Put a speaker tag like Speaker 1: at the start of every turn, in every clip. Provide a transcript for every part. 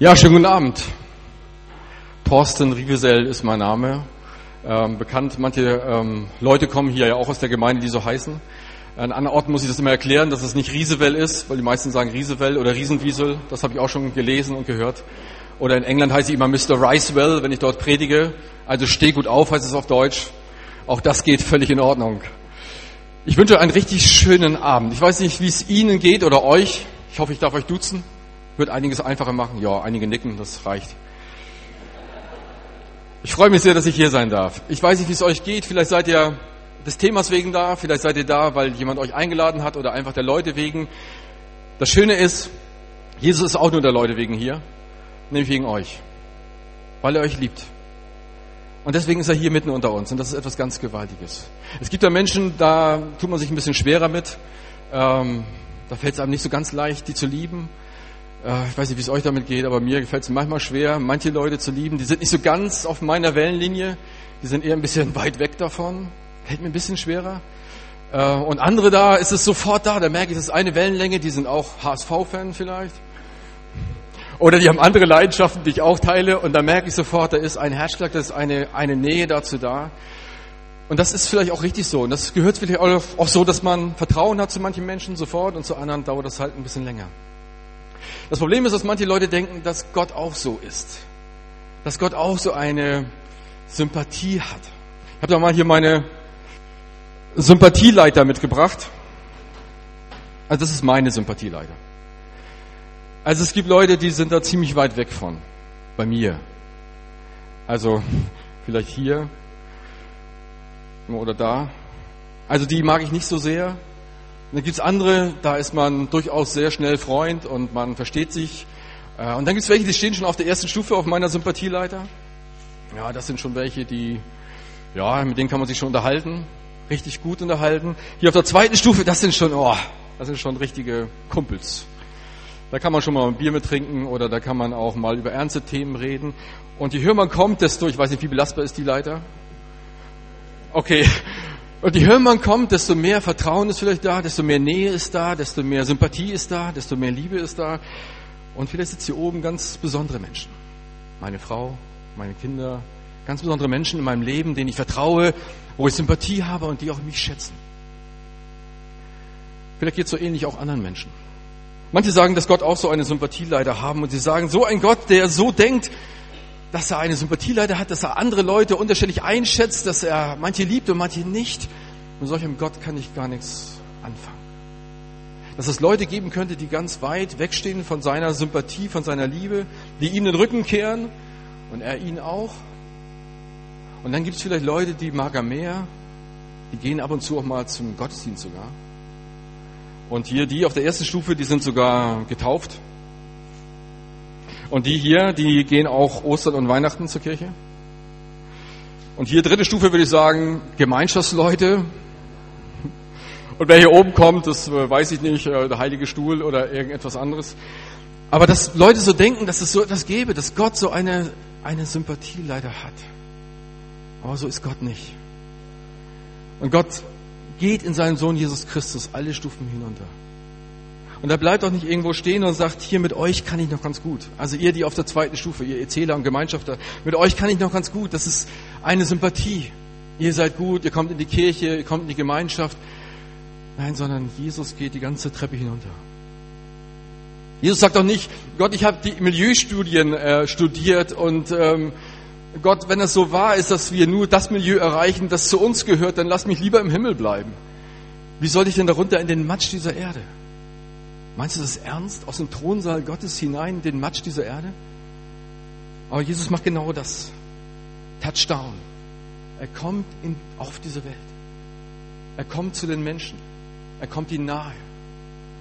Speaker 1: Ja, schönen guten Abend. Thorsten Rievesell ist mein Name. Ähm, bekannt, manche ähm, Leute kommen hier ja auch aus der Gemeinde, die so heißen. An anderen Orten muss ich das immer erklären, dass es nicht Riesewell ist, weil die meisten sagen Riesewell oder Riesenwiesel. Das habe ich auch schon gelesen und gehört. Oder in England heiße ich immer Mr. Ricewell, wenn ich dort predige. Also steh gut auf, heißt es auf Deutsch. Auch das geht völlig in Ordnung. Ich wünsche einen richtig schönen Abend. Ich weiß nicht, wie es Ihnen geht oder euch. Ich hoffe, ich darf euch duzen. Wird einiges einfacher machen. Ja, einige nicken, das reicht. Ich freue mich sehr, dass ich hier sein darf. Ich weiß nicht, wie es euch geht. Vielleicht seid ihr des Themas wegen da, vielleicht seid ihr da, weil jemand euch eingeladen hat oder einfach der Leute wegen. Das Schöne ist, Jesus ist auch nur der Leute wegen hier, nämlich wegen euch, weil er euch liebt. Und deswegen ist er hier mitten unter uns und das ist etwas ganz Gewaltiges. Es gibt ja Menschen, da tut man sich ein bisschen schwerer mit. Ähm, da fällt es einem nicht so ganz leicht, die zu lieben. Äh, ich weiß nicht, wie es euch damit geht, aber mir gefällt es manchmal schwer, manche Leute zu lieben. Die sind nicht so ganz auf meiner Wellenlinie, die sind eher ein bisschen weit weg davon. Fällt mir ein bisschen schwerer. Äh, und andere da ist es sofort da, da merke ich, das ist eine Wellenlänge, die sind auch HSV-Fan vielleicht. Oder die haben andere Leidenschaften, die ich auch teile, und da merke ich sofort, da ist ein Herzschlag, da ist eine, eine Nähe dazu da. Und das ist vielleicht auch richtig so. Und das gehört vielleicht auch so, dass man Vertrauen hat zu manchen Menschen sofort und zu anderen dauert das halt ein bisschen länger. Das Problem ist, dass manche Leute denken, dass Gott auch so ist. Dass Gott auch so eine Sympathie hat. Ich habe da mal hier meine Sympathieleiter mitgebracht. Also das ist meine Sympathieleiter. Also es gibt Leute, die sind da ziemlich weit weg von. Bei mir. Also vielleicht hier oder da. Also die mag ich nicht so sehr. Und dann gibt's andere, da ist man durchaus sehr schnell Freund und man versteht sich. Äh, und dann gibt's welche, die stehen schon auf der ersten Stufe auf meiner Sympathieleiter. Ja, das sind schon welche, die, ja, mit denen kann man sich schon unterhalten, richtig gut unterhalten. Hier auf der zweiten Stufe, das sind schon, oh, das sind schon richtige Kumpels. Da kann man schon mal ein Bier mit trinken oder da kann man auch mal über ernste Themen reden. Und je höher man kommt, desto, ich weiß nicht, wie belastbar ist die Leiter. Okay, und je höher man kommt, desto mehr Vertrauen ist vielleicht da, desto mehr Nähe ist da, desto mehr Sympathie ist da, desto mehr Liebe ist da. Und vielleicht sitzen hier oben ganz besondere Menschen. Meine Frau, meine Kinder, ganz besondere Menschen in meinem Leben, denen ich vertraue, wo ich Sympathie habe und die auch mich schätzen. Vielleicht geht es so ähnlich auch anderen Menschen. Manche sagen, dass Gott auch so eine Sympathie leider haben und sie sagen, so ein Gott, der so denkt, dass er eine Sympathieleiter hat, dass er andere Leute unterschiedlich einschätzt, dass er manche liebt und manche nicht. Mit solchem Gott kann ich gar nichts anfangen. Dass es Leute geben könnte, die ganz weit wegstehen von seiner Sympathie, von seiner Liebe, die ihm den Rücken kehren und er ihn auch. Und dann gibt es vielleicht Leute, die mag er mehr, die gehen ab und zu auch mal zum Gottesdienst sogar. Und hier die auf der ersten Stufe, die sind sogar getauft, und die hier, die gehen auch Ostern und Weihnachten zur Kirche. Und hier dritte Stufe würde ich sagen, Gemeinschaftsleute. Und wer hier oben kommt, das äh, weiß ich nicht, äh, der Heilige Stuhl oder irgendetwas anderes. Aber dass Leute so denken, dass es so etwas gäbe, dass Gott so eine, eine Sympathie leider hat. Aber so ist Gott nicht. Und Gott geht in seinen Sohn Jesus Christus alle Stufen hinunter. Und er bleibt auch nicht irgendwo stehen und sagt, hier mit euch kann ich noch ganz gut. Also ihr, die auf der zweiten Stufe, ihr Erzähler und Gemeinschafter, mit euch kann ich noch ganz gut. Das ist eine Sympathie. Ihr seid gut, ihr kommt in die Kirche, ihr kommt in die Gemeinschaft. Nein, sondern Jesus geht die ganze Treppe hinunter. Jesus sagt auch nicht, Gott, ich habe die Milieustudien äh, studiert und ähm, Gott, wenn es so wahr ist, dass wir nur das Milieu erreichen, das zu uns gehört, dann lass mich lieber im Himmel bleiben. Wie soll ich denn darunter in den Matsch dieser Erde? Meinst du das ernst? Aus dem Thronsaal Gottes hinein in den Matsch dieser Erde? Aber Jesus macht genau das. Touchdown. Er kommt in, auf diese Welt. Er kommt zu den Menschen. Er kommt ihnen nahe.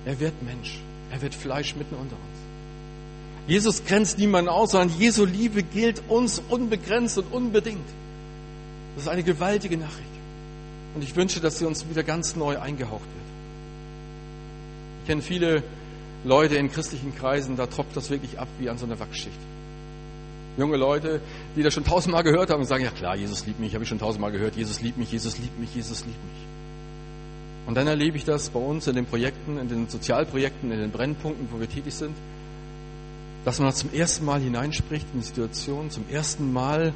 Speaker 1: Er wird Mensch. Er wird Fleisch mitten unter uns. Jesus grenzt niemanden aus, sondern Jesu Liebe gilt uns unbegrenzt und unbedingt. Das ist eine gewaltige Nachricht. Und ich wünsche, dass sie uns wieder ganz neu eingehaucht wird kenne viele Leute in christlichen Kreisen, da tropft das wirklich ab wie an so einer Wachschicht. Junge Leute, die das schon tausendmal gehört haben und sagen, ja klar, Jesus liebt mich, habe ich schon tausendmal gehört, Jesus liebt mich, Jesus liebt mich, Jesus liebt mich. Und dann erlebe ich das bei uns in den Projekten, in den Sozialprojekten, in den Brennpunkten, wo wir tätig sind. dass man zum ersten Mal hineinspricht in die Situation, zum ersten Mal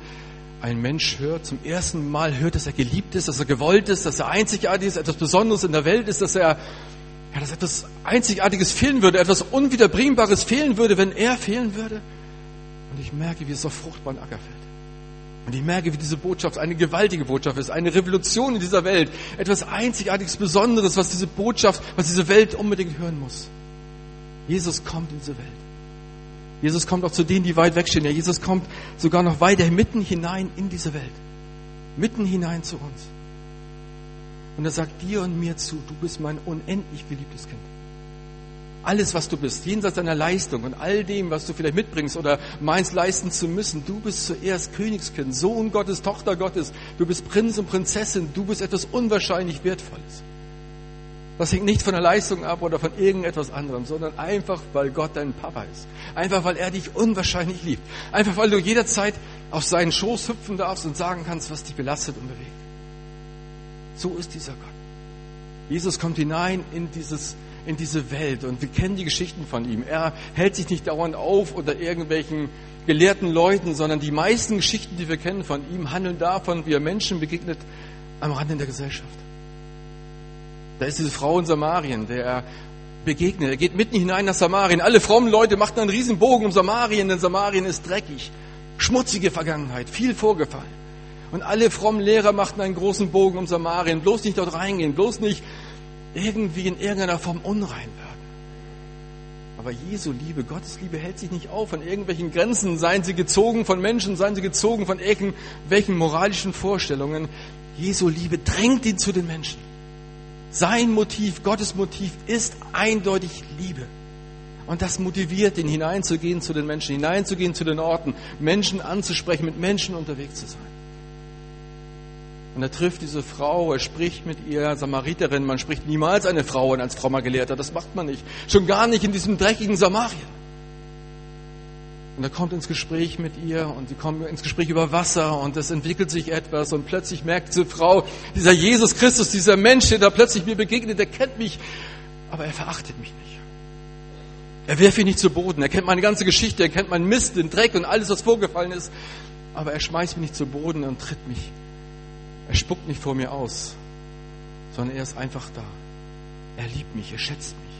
Speaker 1: ein Mensch hört, zum ersten Mal hört, dass er geliebt ist, dass er gewollt ist, dass er einzigartig ist, etwas Besonderes in der Welt ist, dass er, ja, dass etwas Einzigartiges fehlen würde, etwas Unwiederbringbares fehlen würde, wenn er fehlen würde. Und ich merke, wie es auf fruchtbaren Acker fällt. Und ich merke, wie diese Botschaft eine gewaltige Botschaft ist, eine Revolution in dieser Welt, etwas Einzigartiges, Besonderes, was diese Botschaft, was diese Welt unbedingt hören muss. Jesus kommt in diese Welt. Jesus kommt auch zu denen, die weit wegstehen. Ja, Jesus kommt sogar noch weiter mitten hinein in diese Welt. Mitten hinein zu uns. Und er sagt dir und mir zu, du bist mein unendlich geliebtes Kind. Alles, was du bist, jenseits deiner Leistung und all dem, was du vielleicht mitbringst oder meinst leisten zu müssen, du bist zuerst Königskind, Sohn Gottes, Tochter Gottes, du bist Prinz und Prinzessin, du bist etwas unwahrscheinlich Wertvolles. Das hängt nicht von der Leistung ab oder von irgendetwas anderem, sondern einfach, weil Gott dein Papa ist. Einfach, weil er dich unwahrscheinlich liebt. Einfach, weil du jederzeit auf seinen Schoß hüpfen darfst und sagen kannst, was dich belastet und bewegt. So ist dieser Gott. Jesus kommt hinein in dieses in diese Welt und wir kennen die Geschichten von ihm. Er hält sich nicht dauernd auf unter irgendwelchen gelehrten Leuten, sondern die meisten Geschichten, die wir kennen von ihm, handeln davon, wie er Menschen begegnet am Rande der Gesellschaft. Da ist diese Frau in Samarien, der er begegnet. Er geht mitten hinein nach Samarien. Alle frommen Leute machen einen riesen Bogen um Samarien, denn Samarien ist dreckig. Schmutzige Vergangenheit, viel vorgefallen. Und alle frommen Lehrer machten einen großen Bogen um Samarien. Bloß nicht dort reingehen, bloß nicht irgendwie in irgendeiner Form unrein werden. Aber Jesu Liebe, Gottes Liebe hält sich nicht auf an irgendwelchen Grenzen, seien sie gezogen von Menschen, seien sie gezogen von irgendwelchen moralischen Vorstellungen. Jesu Liebe drängt ihn zu den Menschen. Sein Motiv, Gottes Motiv ist eindeutig Liebe. Und das motiviert ihn, hineinzugehen zu den Menschen, hineinzugehen zu den Orten, Menschen anzusprechen, mit Menschen unterwegs zu sein. Und er trifft diese Frau, er spricht mit ihr, Samariterin. Man spricht niemals eine Frau an als frommer Gelehrter, das macht man nicht. Schon gar nicht in diesem dreckigen Samarien. Und er kommt ins Gespräch mit ihr und sie kommen ins Gespräch über Wasser und es entwickelt sich etwas und plötzlich merkt diese Frau, dieser Jesus Christus, dieser Mensch, der da plötzlich mir begegnet, der kennt mich, aber er verachtet mich nicht. Er wirft mich nicht zu Boden, er kennt meine ganze Geschichte, er kennt meinen Mist, den Dreck und alles, was vorgefallen ist, aber er schmeißt mich nicht zu Boden und tritt mich er spuckt nicht vor mir aus, sondern er ist einfach da. Er liebt mich, er schätzt mich.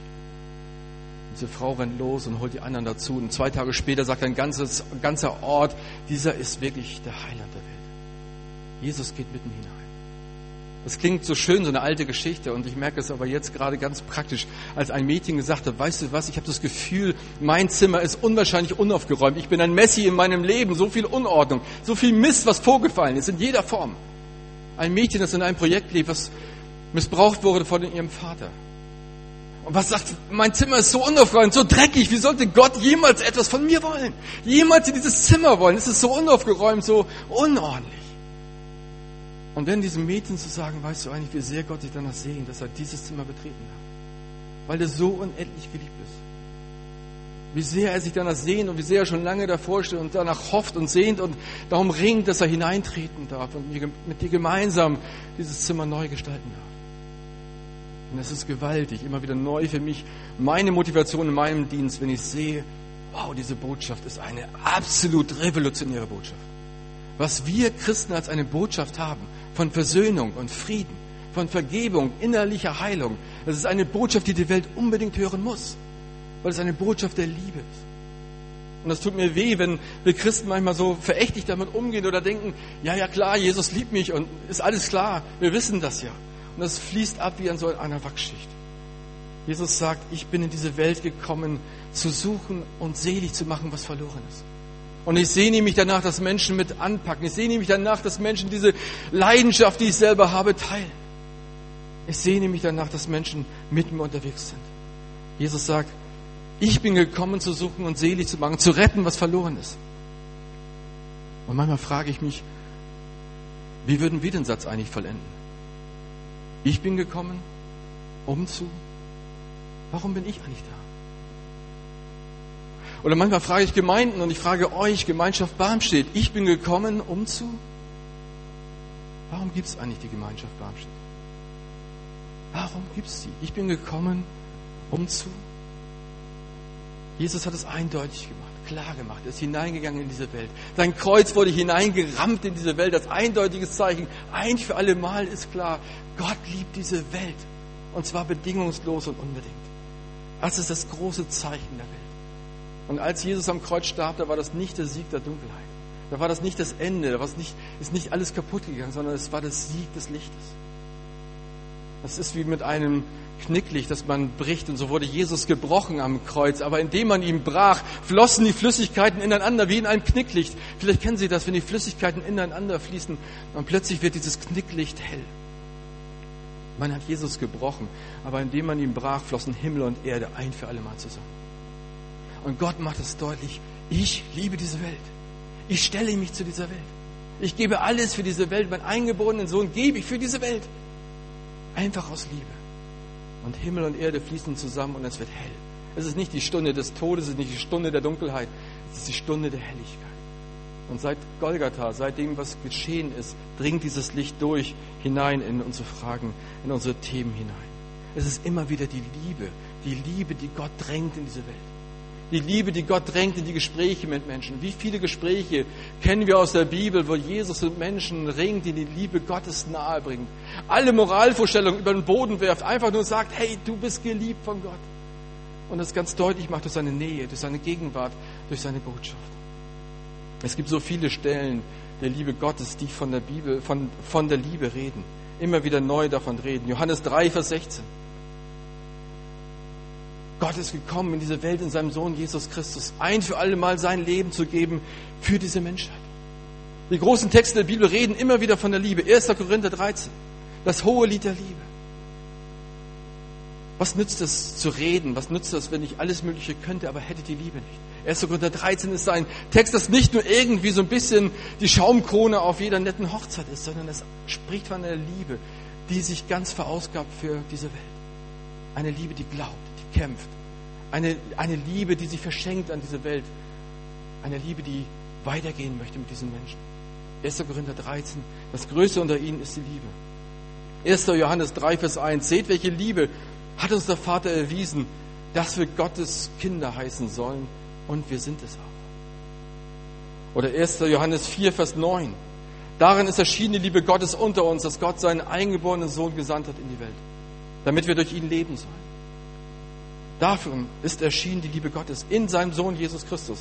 Speaker 1: Diese Frau rennt los und holt die anderen dazu. Und zwei Tage später sagt ein ganzes, ganzer Ort, dieser ist wirklich der Heiland der Welt. Jesus geht mitten hinein. Das klingt so schön, so eine alte Geschichte. Und ich merke es aber jetzt gerade ganz praktisch, als ein Mädchen gesagt hat, weißt du was, ich habe das Gefühl, mein Zimmer ist unwahrscheinlich unaufgeräumt. Ich bin ein Messi in meinem Leben, so viel Unordnung, so viel Mist, was vorgefallen ist, in jeder Form. Ein Mädchen, das in einem Projekt lebt, was missbraucht wurde von ihrem Vater. Und was sagt, mein Zimmer ist so unaufgeräumt, so dreckig, wie sollte Gott jemals etwas von mir wollen? Jemals in dieses Zimmer wollen? Es ist so unaufgeräumt, so unordentlich. Und wenn diesem Mädchen zu sagen, weißt du eigentlich, wie sehr Gott sich danach sehen, dass er dieses Zimmer betreten hat? Weil er so unendlich geliebt ist wie sehr er sich danach sehnt und wie sehr er schon lange davor steht und danach hofft und sehnt und darum ringt, dass er hineintreten darf und mit dir gemeinsam dieses Zimmer neu gestalten darf. Und das ist gewaltig, immer wieder neu für mich, meine Motivation in meinem Dienst, wenn ich sehe, wow, diese Botschaft ist eine absolut revolutionäre Botschaft. Was wir Christen als eine Botschaft haben von Versöhnung und Frieden, von Vergebung, innerlicher Heilung, das ist eine Botschaft, die die Welt unbedingt hören muss weil es eine Botschaft der Liebe ist. Und das tut mir weh, wenn wir Christen manchmal so verächtlich damit umgehen oder denken, ja, ja klar, Jesus liebt mich und ist alles klar, wir wissen das ja. Und das fließt ab wie an so einer Wachschicht. Jesus sagt, ich bin in diese Welt gekommen, zu suchen und selig zu machen, was verloren ist. Und ich sehne mich danach, dass Menschen mit anpacken. Ich sehne mich danach, dass Menschen diese Leidenschaft, die ich selber habe, teilen. Ich sehne mich danach, dass Menschen mit mir unterwegs sind. Jesus sagt, ich bin gekommen zu suchen und selig zu machen, zu retten, was verloren ist. Und manchmal frage ich mich, wie würden wir den Satz eigentlich vollenden? Ich bin gekommen, um zu. Warum bin ich eigentlich da? Oder manchmal frage ich Gemeinden und ich frage euch, Gemeinschaft Barmstedt, ich bin gekommen, um zu. Warum gibt es eigentlich die Gemeinschaft Barmstedt? Warum gibt es sie? Ich bin gekommen, um zu. Jesus hat es eindeutig gemacht. klar gemacht. Er ist hineingegangen in diese Welt. Sein Kreuz wurde hineingerammt in diese Welt als eindeutiges Zeichen. Ein für alle Mal ist klar, Gott liebt diese Welt. Und zwar bedingungslos und unbedingt. Das ist das große Zeichen der Welt. Und als Jesus am Kreuz starb, da war das nicht der Sieg der Dunkelheit. Da war das nicht das Ende, da war es nicht, ist nicht alles kaputt gegangen, sondern es war das Sieg des Lichtes. Das ist wie mit einem Knicklicht, das man bricht. Und so wurde Jesus gebrochen am Kreuz. Aber indem man ihn brach, flossen die Flüssigkeiten ineinander wie in einem Knicklicht. Vielleicht kennen Sie das, wenn die Flüssigkeiten ineinander fließen und plötzlich wird dieses Knicklicht hell. Man hat Jesus gebrochen, aber indem man ihn brach, flossen Himmel und Erde ein für alle Mal zusammen. Und Gott macht es deutlich, ich liebe diese Welt. Ich stelle mich zu dieser Welt. Ich gebe alles für diese Welt. Mein eingeborenen Sohn gebe ich für diese Welt. Einfach aus Liebe. Und Himmel und Erde fließen zusammen und es wird hell. Es ist nicht die Stunde des Todes, es ist nicht die Stunde der Dunkelheit, es ist die Stunde der Helligkeit. Und seit Golgatha, seit dem, was geschehen ist, dringt dieses Licht durch hinein in unsere Fragen, in unsere Themen hinein. Es ist immer wieder die Liebe, die Liebe, die Gott drängt in diese Welt. Die Liebe, die Gott drängt in die Gespräche mit Menschen. Wie viele Gespräche kennen wir aus der Bibel, wo Jesus mit Menschen ringt, die die Liebe Gottes nahe bringt. Alle Moralvorstellungen über den Boden werft, einfach nur sagt, hey, du bist geliebt von Gott. Und das ganz deutlich macht durch seine Nähe, durch seine Gegenwart, durch seine Botschaft. Es gibt so viele Stellen der Liebe Gottes, die von der Bibel, von, von der Liebe reden. Immer wieder neu davon reden. Johannes 3, Vers 16. Gott ist gekommen in diese Welt in seinem Sohn Jesus Christus, ein für alle Mal sein Leben zu geben für diese Menschheit. Die großen Texte der Bibel reden immer wieder von der Liebe. 1. Korinther 13, das hohe Lied der Liebe. Was nützt es zu reden? Was nützt es, wenn ich alles Mögliche könnte, aber hätte die Liebe nicht? 1. Korinther 13 ist ein Text, das nicht nur irgendwie so ein bisschen die Schaumkrone auf jeder netten Hochzeit ist, sondern es spricht von einer Liebe, die sich ganz verausgabt für diese Welt. Eine Liebe, die glaubt, kämpft. Eine, eine Liebe, die sich verschenkt an diese Welt. Eine Liebe, die weitergehen möchte mit diesen Menschen. 1. Korinther 13, das Größte unter ihnen ist die Liebe. 1. Johannes 3, Vers 1, seht, welche Liebe hat uns der Vater erwiesen, dass wir Gottes Kinder heißen sollen und wir sind es auch. Oder 1. Johannes 4, Vers 9, darin ist erschienen die Liebe Gottes unter uns, dass Gott seinen eingeborenen Sohn gesandt hat in die Welt, damit wir durch ihn leben sollen. Dafür ist erschienen die Liebe Gottes in seinem Sohn Jesus Christus.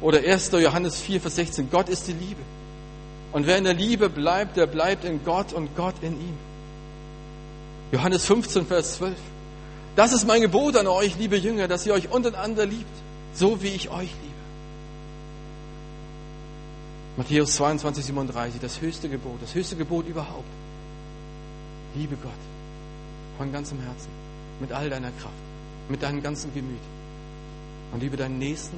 Speaker 1: Oder 1. Johannes 4, Vers 16. Gott ist die Liebe. Und wer in der Liebe bleibt, der bleibt in Gott und Gott in ihm. Johannes 15, Vers 12. Das ist mein Gebot an euch, liebe Jünger, dass ihr euch untereinander liebt, so wie ich euch liebe. Matthäus 22, 37, das höchste Gebot, das höchste Gebot überhaupt. Liebe Gott von ganzem Herzen, mit all deiner Kraft, mit deinem ganzen Gemüt. Und liebe deinen Nächsten,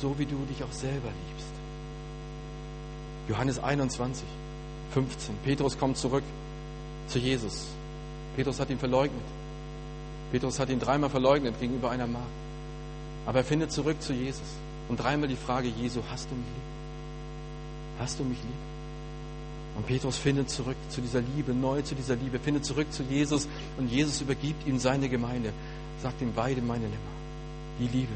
Speaker 1: so wie du dich auch selber liebst. Johannes 21, 15. Petrus kommt zurück zu Jesus. Petrus hat ihn verleugnet. Petrus hat ihn dreimal verleugnet gegenüber einer Magd. Aber er findet zurück zu Jesus. Und dreimal die Frage, Jesu, hast du mich lieb? Hast du mich lieb? Und Petrus findet zurück zu dieser Liebe, neu zu dieser Liebe, findet zurück zu Jesus und Jesus übergibt ihm seine Gemeinde, sagt ihm, weide meine Lämmer. Die Liebe.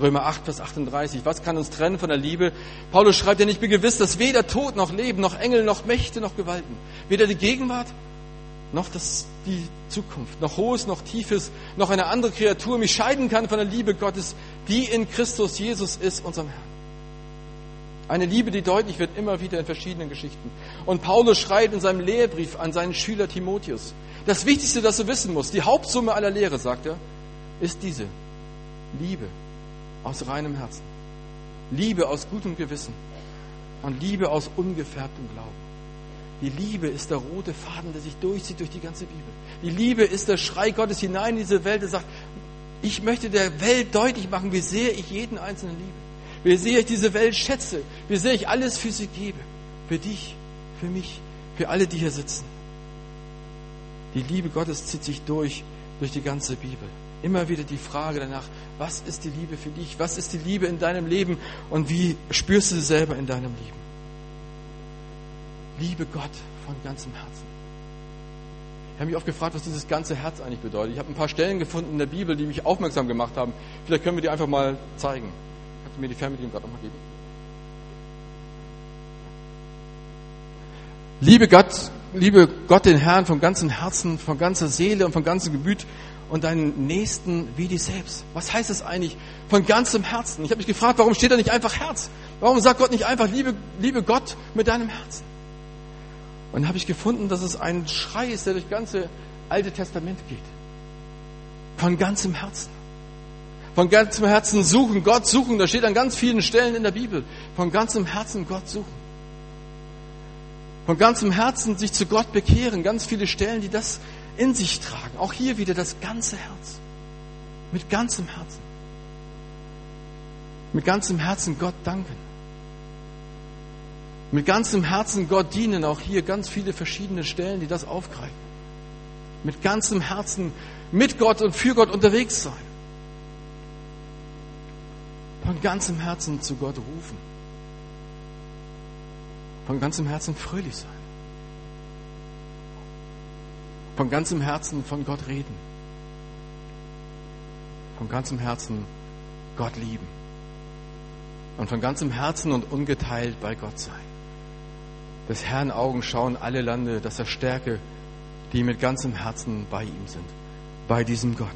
Speaker 1: Römer 8, Vers 38. Was kann uns trennen von der Liebe? Paulus schreibt ja, ich bin gewiss, dass weder Tod noch Leben, noch Engel, noch Mächte, noch Gewalten, weder die Gegenwart, noch das, die Zukunft, noch Hohes, noch Tiefes, noch eine andere Kreatur mich scheiden kann von der Liebe Gottes, die in Christus Jesus ist, unserem Herrn. Eine Liebe, die deutlich wird immer wieder in verschiedenen Geschichten. Und Paulus schreibt in seinem Lehrbrief an seinen Schüler Timotheus, das Wichtigste, das du wissen musst, die Hauptsumme aller Lehre, sagt er, ist diese. Liebe aus reinem Herzen. Liebe aus gutem Gewissen. Und Liebe aus ungefärbtem Glauben. Die Liebe ist der rote Faden, der sich durchzieht durch die ganze Bibel. Die Liebe ist der Schrei Gottes hinein in diese Welt, der sagt, ich möchte der Welt deutlich machen, wie sehr ich jeden Einzelnen liebe wie sehr ich diese Welt schätze, wie sehr ich alles für sie gebe. Für dich, für mich, für alle, die hier sitzen. Die Liebe Gottes zieht sich durch, durch die ganze Bibel. Immer wieder die Frage danach, was ist die Liebe für dich? Was ist die Liebe in deinem Leben? Und wie spürst du sie selber in deinem Leben? Liebe Gott von ganzem Herzen. Ich habe mich oft gefragt, was dieses ganze Herz eigentlich bedeutet. Ich habe ein paar Stellen gefunden in der Bibel, die mich aufmerksam gemacht haben. Vielleicht können wir die einfach mal zeigen. du mir die Fernbedienung gerade nochmal geben? Liebe Gott, liebe Gott den Herrn von ganzem Herzen, von ganzer Seele und von ganzem Gemüt und deinen Nächsten wie dich selbst. Was heißt das eigentlich von ganzem Herzen? Ich habe mich gefragt, warum steht da nicht einfach Herz? Warum sagt Gott nicht einfach, liebe, liebe Gott mit deinem Herzen? Und habe ich gefunden, dass es ein Schrei ist, der durch das ganze Alte Testament geht. Von ganzem Herzen. Von ganzem Herzen suchen, Gott suchen. Da steht an ganz vielen Stellen in der Bibel. Von ganzem Herzen Gott suchen. Von ganzem Herzen sich zu Gott bekehren. Ganz viele Stellen, die das in sich tragen. Auch hier wieder das ganze Herz. Mit ganzem Herzen. Mit ganzem Herzen Gott danken. Mit ganzem Herzen Gott dienen. Auch hier ganz viele verschiedene Stellen, die das aufgreifen. Mit ganzem Herzen mit Gott und für Gott unterwegs sein. Von ganzem Herzen zu Gott rufen. Von ganzem Herzen fröhlich sein. Von ganzem Herzen von Gott reden. Von ganzem Herzen Gott lieben. Und von ganzem Herzen und ungeteilt bei Gott sein. Des Herrn Augen schauen alle Lande, dass er stärke, die mit ganzem Herzen bei ihm sind. Bei diesem Gott.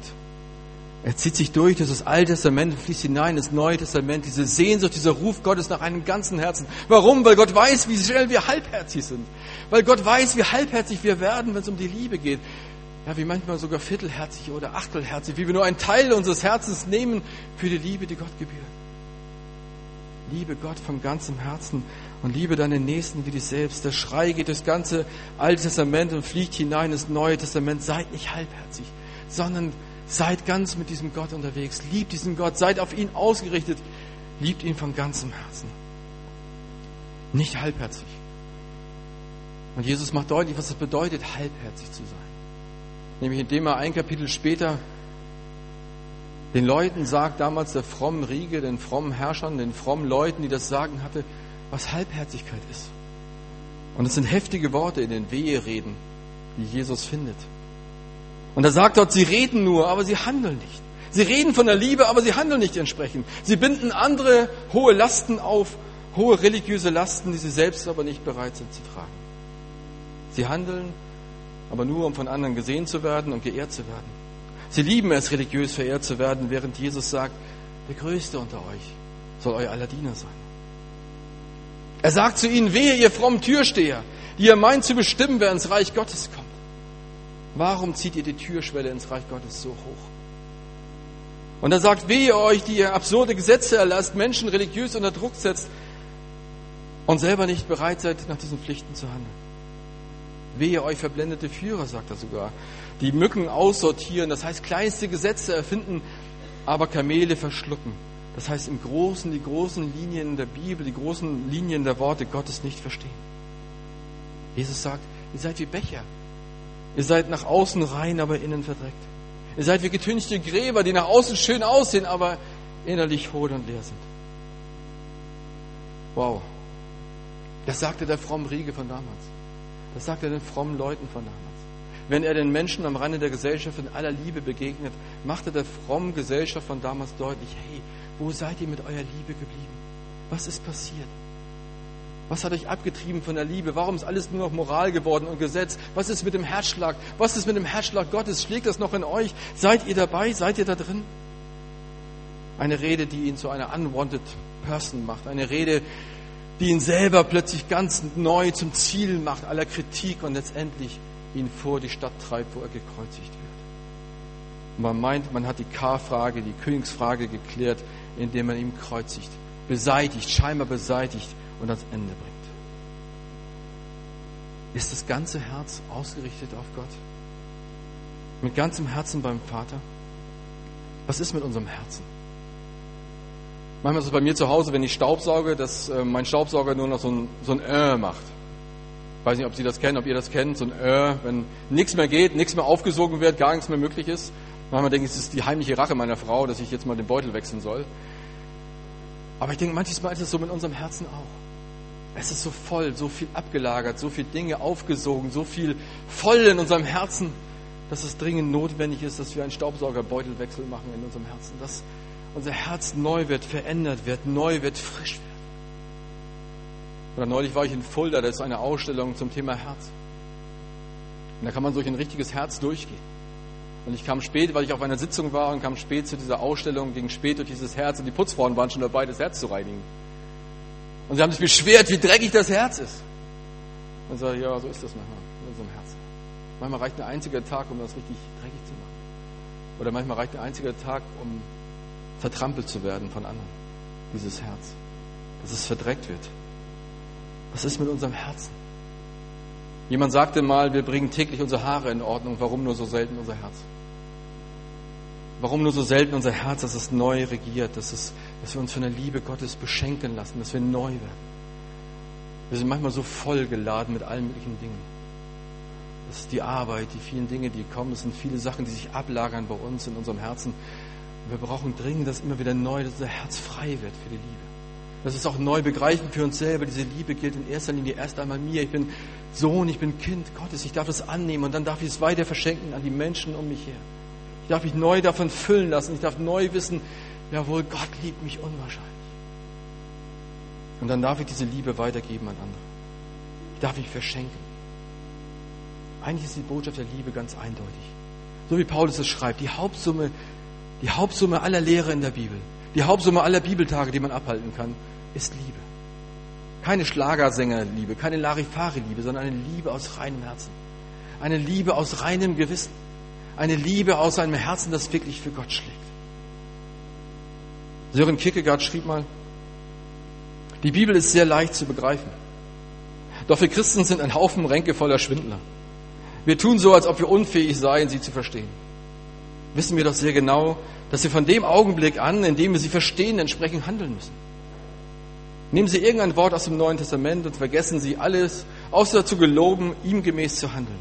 Speaker 1: Er zieht sich durch durch das Alte Testament, fließt hinein ins Neue Testament, diese Sehnsucht, dieser Ruf Gottes nach einem ganzen Herzen. Warum? Weil Gott weiß, wie schnell wir halbherzig sind. Weil Gott weiß, wie halbherzig wir werden, wenn es um die Liebe geht. Ja, wie manchmal sogar viertelherzig oder achtelherzig, wie wir nur einen Teil unseres Herzens nehmen für die Liebe, die Gott gebührt. Liebe Gott von ganzem Herzen und liebe deinen Nächsten wie dich selbst. Der Schrei geht durchs ganze Alte Testament und fliegt hinein ins Neue Testament. Seid nicht halbherzig, sondern Seid ganz mit diesem Gott unterwegs. Liebt diesen Gott. Seid auf ihn ausgerichtet. Liebt ihn von ganzem Herzen. Nicht halbherzig. Und Jesus macht deutlich, was es bedeutet, halbherzig zu sein. Nämlich indem er ein Kapitel später den Leuten sagt, damals der frommen Riege, den frommen Herrschern, den frommen Leuten, die das Sagen hatte, was Halbherzigkeit ist. Und es sind heftige Worte in den Wehereden, die Jesus findet. Und er sagt dort, sie reden nur, aber sie handeln nicht. Sie reden von der Liebe, aber sie handeln nicht entsprechend. Sie binden andere hohe Lasten auf, hohe religiöse Lasten, die sie selbst aber nicht bereit sind zu tragen. Sie handeln, aber nur um von anderen gesehen zu werden und geehrt zu werden. Sie lieben es, religiös verehrt zu werden, während Jesus sagt, der Größte unter euch soll euer aller Diener sein. Er sagt zu ihnen, wehe ihr frommen Türsteher, die ihr meint zu bestimmen, wer ins Reich Gottes kommt. Warum zieht ihr die Türschwelle ins Reich Gottes so hoch? Und er sagt, wehe euch, die ihr absurde Gesetze erlasst, Menschen religiös unter Druck setzt und selber nicht bereit seid, nach diesen Pflichten zu handeln. Wehe euch verblendete Führer, sagt er sogar, die Mücken aussortieren, das heißt kleinste Gesetze erfinden, aber Kamele verschlucken. Das heißt im Großen die großen Linien der Bibel, die großen Linien der Worte Gottes nicht verstehen. Jesus sagt, ihr seid wie Becher, Ihr seid nach außen rein, aber innen verdreckt. Ihr seid wie getünchte Gräber, die nach außen schön aussehen, aber innerlich hohl und leer sind. Wow. Das sagte der fromme Riege von damals. Das sagte er den frommen Leuten von damals. Wenn er den Menschen am Rande der Gesellschaft in aller Liebe begegnet, machte der frommen Gesellschaft von damals deutlich, hey, wo seid ihr mit eurer Liebe geblieben? Was ist passiert? Was hat euch abgetrieben von der Liebe? Warum ist alles nur noch Moral geworden und Gesetz? Was ist mit dem Herzschlag? Was ist mit dem Herzschlag Gottes? Schlägt das noch in euch? Seid ihr dabei? Seid ihr da drin? Eine Rede, die ihn zu einer unwanted person macht. Eine Rede, die ihn selber plötzlich ganz neu zum Ziel macht aller Kritik und letztendlich ihn vor die Stadt treibt, wo er gekreuzigt wird. Und man meint, man hat die K-Frage, die Königsfrage geklärt, indem man ihn kreuzigt, beseitigt, scheinbar beseitigt und ans Ende bringt. Ist das ganze Herz ausgerichtet auf Gott? Mit ganzem Herzen beim Vater? Was ist mit unserem Herzen? Manchmal ist es bei mir zu Hause, wenn ich Staubsauge, dass äh, mein Staubsauger nur noch so ein, so ein äh macht. Ich weiß nicht, ob Sie das kennen, ob ihr das kennt, so ein äh, wenn nichts mehr geht, nichts mehr aufgesogen wird, gar nichts mehr möglich ist. Manchmal denke ich, es ist die heimliche Rache meiner Frau, dass ich jetzt mal den Beutel wechseln soll. Aber ich denke, manchmal ist es so mit unserem Herzen auch. Es ist so voll, so viel abgelagert, so viele Dinge aufgesogen, so viel voll in unserem Herzen, dass es dringend notwendig ist, dass wir einen Staubsaugerbeutelwechsel machen in unserem Herzen. Dass unser Herz neu wird, verändert wird, neu wird, frisch wird. Oder neulich war ich in Fulda, da ist eine Ausstellung zum Thema Herz. Und da kann man durch ein richtiges Herz durchgehen. Und ich kam spät, weil ich auf einer Sitzung war und kam spät zu dieser Ausstellung, ging spät durch dieses Herz und die Putzfrauen waren schon dabei, das Herz zu reinigen. Und sie haben sich beschwert, wie dreckig das Herz ist. Und ich sage, ja, so ist das manchmal in unserem Herzen. Manchmal reicht ein einziger Tag, um das richtig dreckig zu machen. Oder manchmal reicht ein einziger Tag, um vertrampelt zu werden von anderen. Dieses Herz. Dass es verdreckt wird. Was ist mit unserem Herzen? Jemand sagte mal, wir bringen täglich unsere Haare in Ordnung. Warum nur so selten unser Herz? Warum nur so selten unser Herz, dass es neu regiert, dass, es, dass wir uns von der Liebe Gottes beschenken lassen, dass wir neu werden? Wir sind manchmal so voll geladen mit allen möglichen Dingen. Das ist die Arbeit, die vielen Dinge, die kommen. Es sind viele Sachen, die sich ablagern bei uns in unserem Herzen. wir brauchen dringend, dass immer wieder neu, dass unser Herz frei wird für die Liebe. Dass wir es auch neu begreifen für uns selber. Diese Liebe gilt in erster Linie erst einmal mir. Ich bin Sohn, ich bin Kind Gottes. Ich darf es annehmen und dann darf ich es weiter verschenken an die Menschen um mich her. Ich darf mich neu davon füllen lassen. Ich darf neu wissen, jawohl, Gott liebt mich unwahrscheinlich. Und dann darf ich diese Liebe weitergeben an andere. Ich darf mich verschenken. Eigentlich ist die Botschaft der Liebe ganz eindeutig. So wie Paulus es schreibt, die Hauptsumme, die Hauptsumme aller Lehre in der Bibel, die Hauptsumme aller Bibeltage, die man abhalten kann, ist Liebe. Keine Schlagersängerliebe, keine Larifari-Liebe, sondern eine Liebe aus reinem Herzen. Eine Liebe aus reinem Gewissen. Eine Liebe aus einem Herzen, das wirklich für Gott schlägt. Sören Kierkegaard schrieb mal, die Bibel ist sehr leicht zu begreifen. Doch wir Christen sind ein Haufen Ränke voller Schwindler. Wir tun so, als ob wir unfähig seien, sie zu verstehen. Wissen wir doch sehr genau, dass wir von dem Augenblick an, in dem wir sie verstehen, entsprechend handeln müssen. Nehmen Sie irgendein Wort aus dem Neuen Testament und vergessen Sie alles, außer zu geloben, ihm gemäß zu handeln.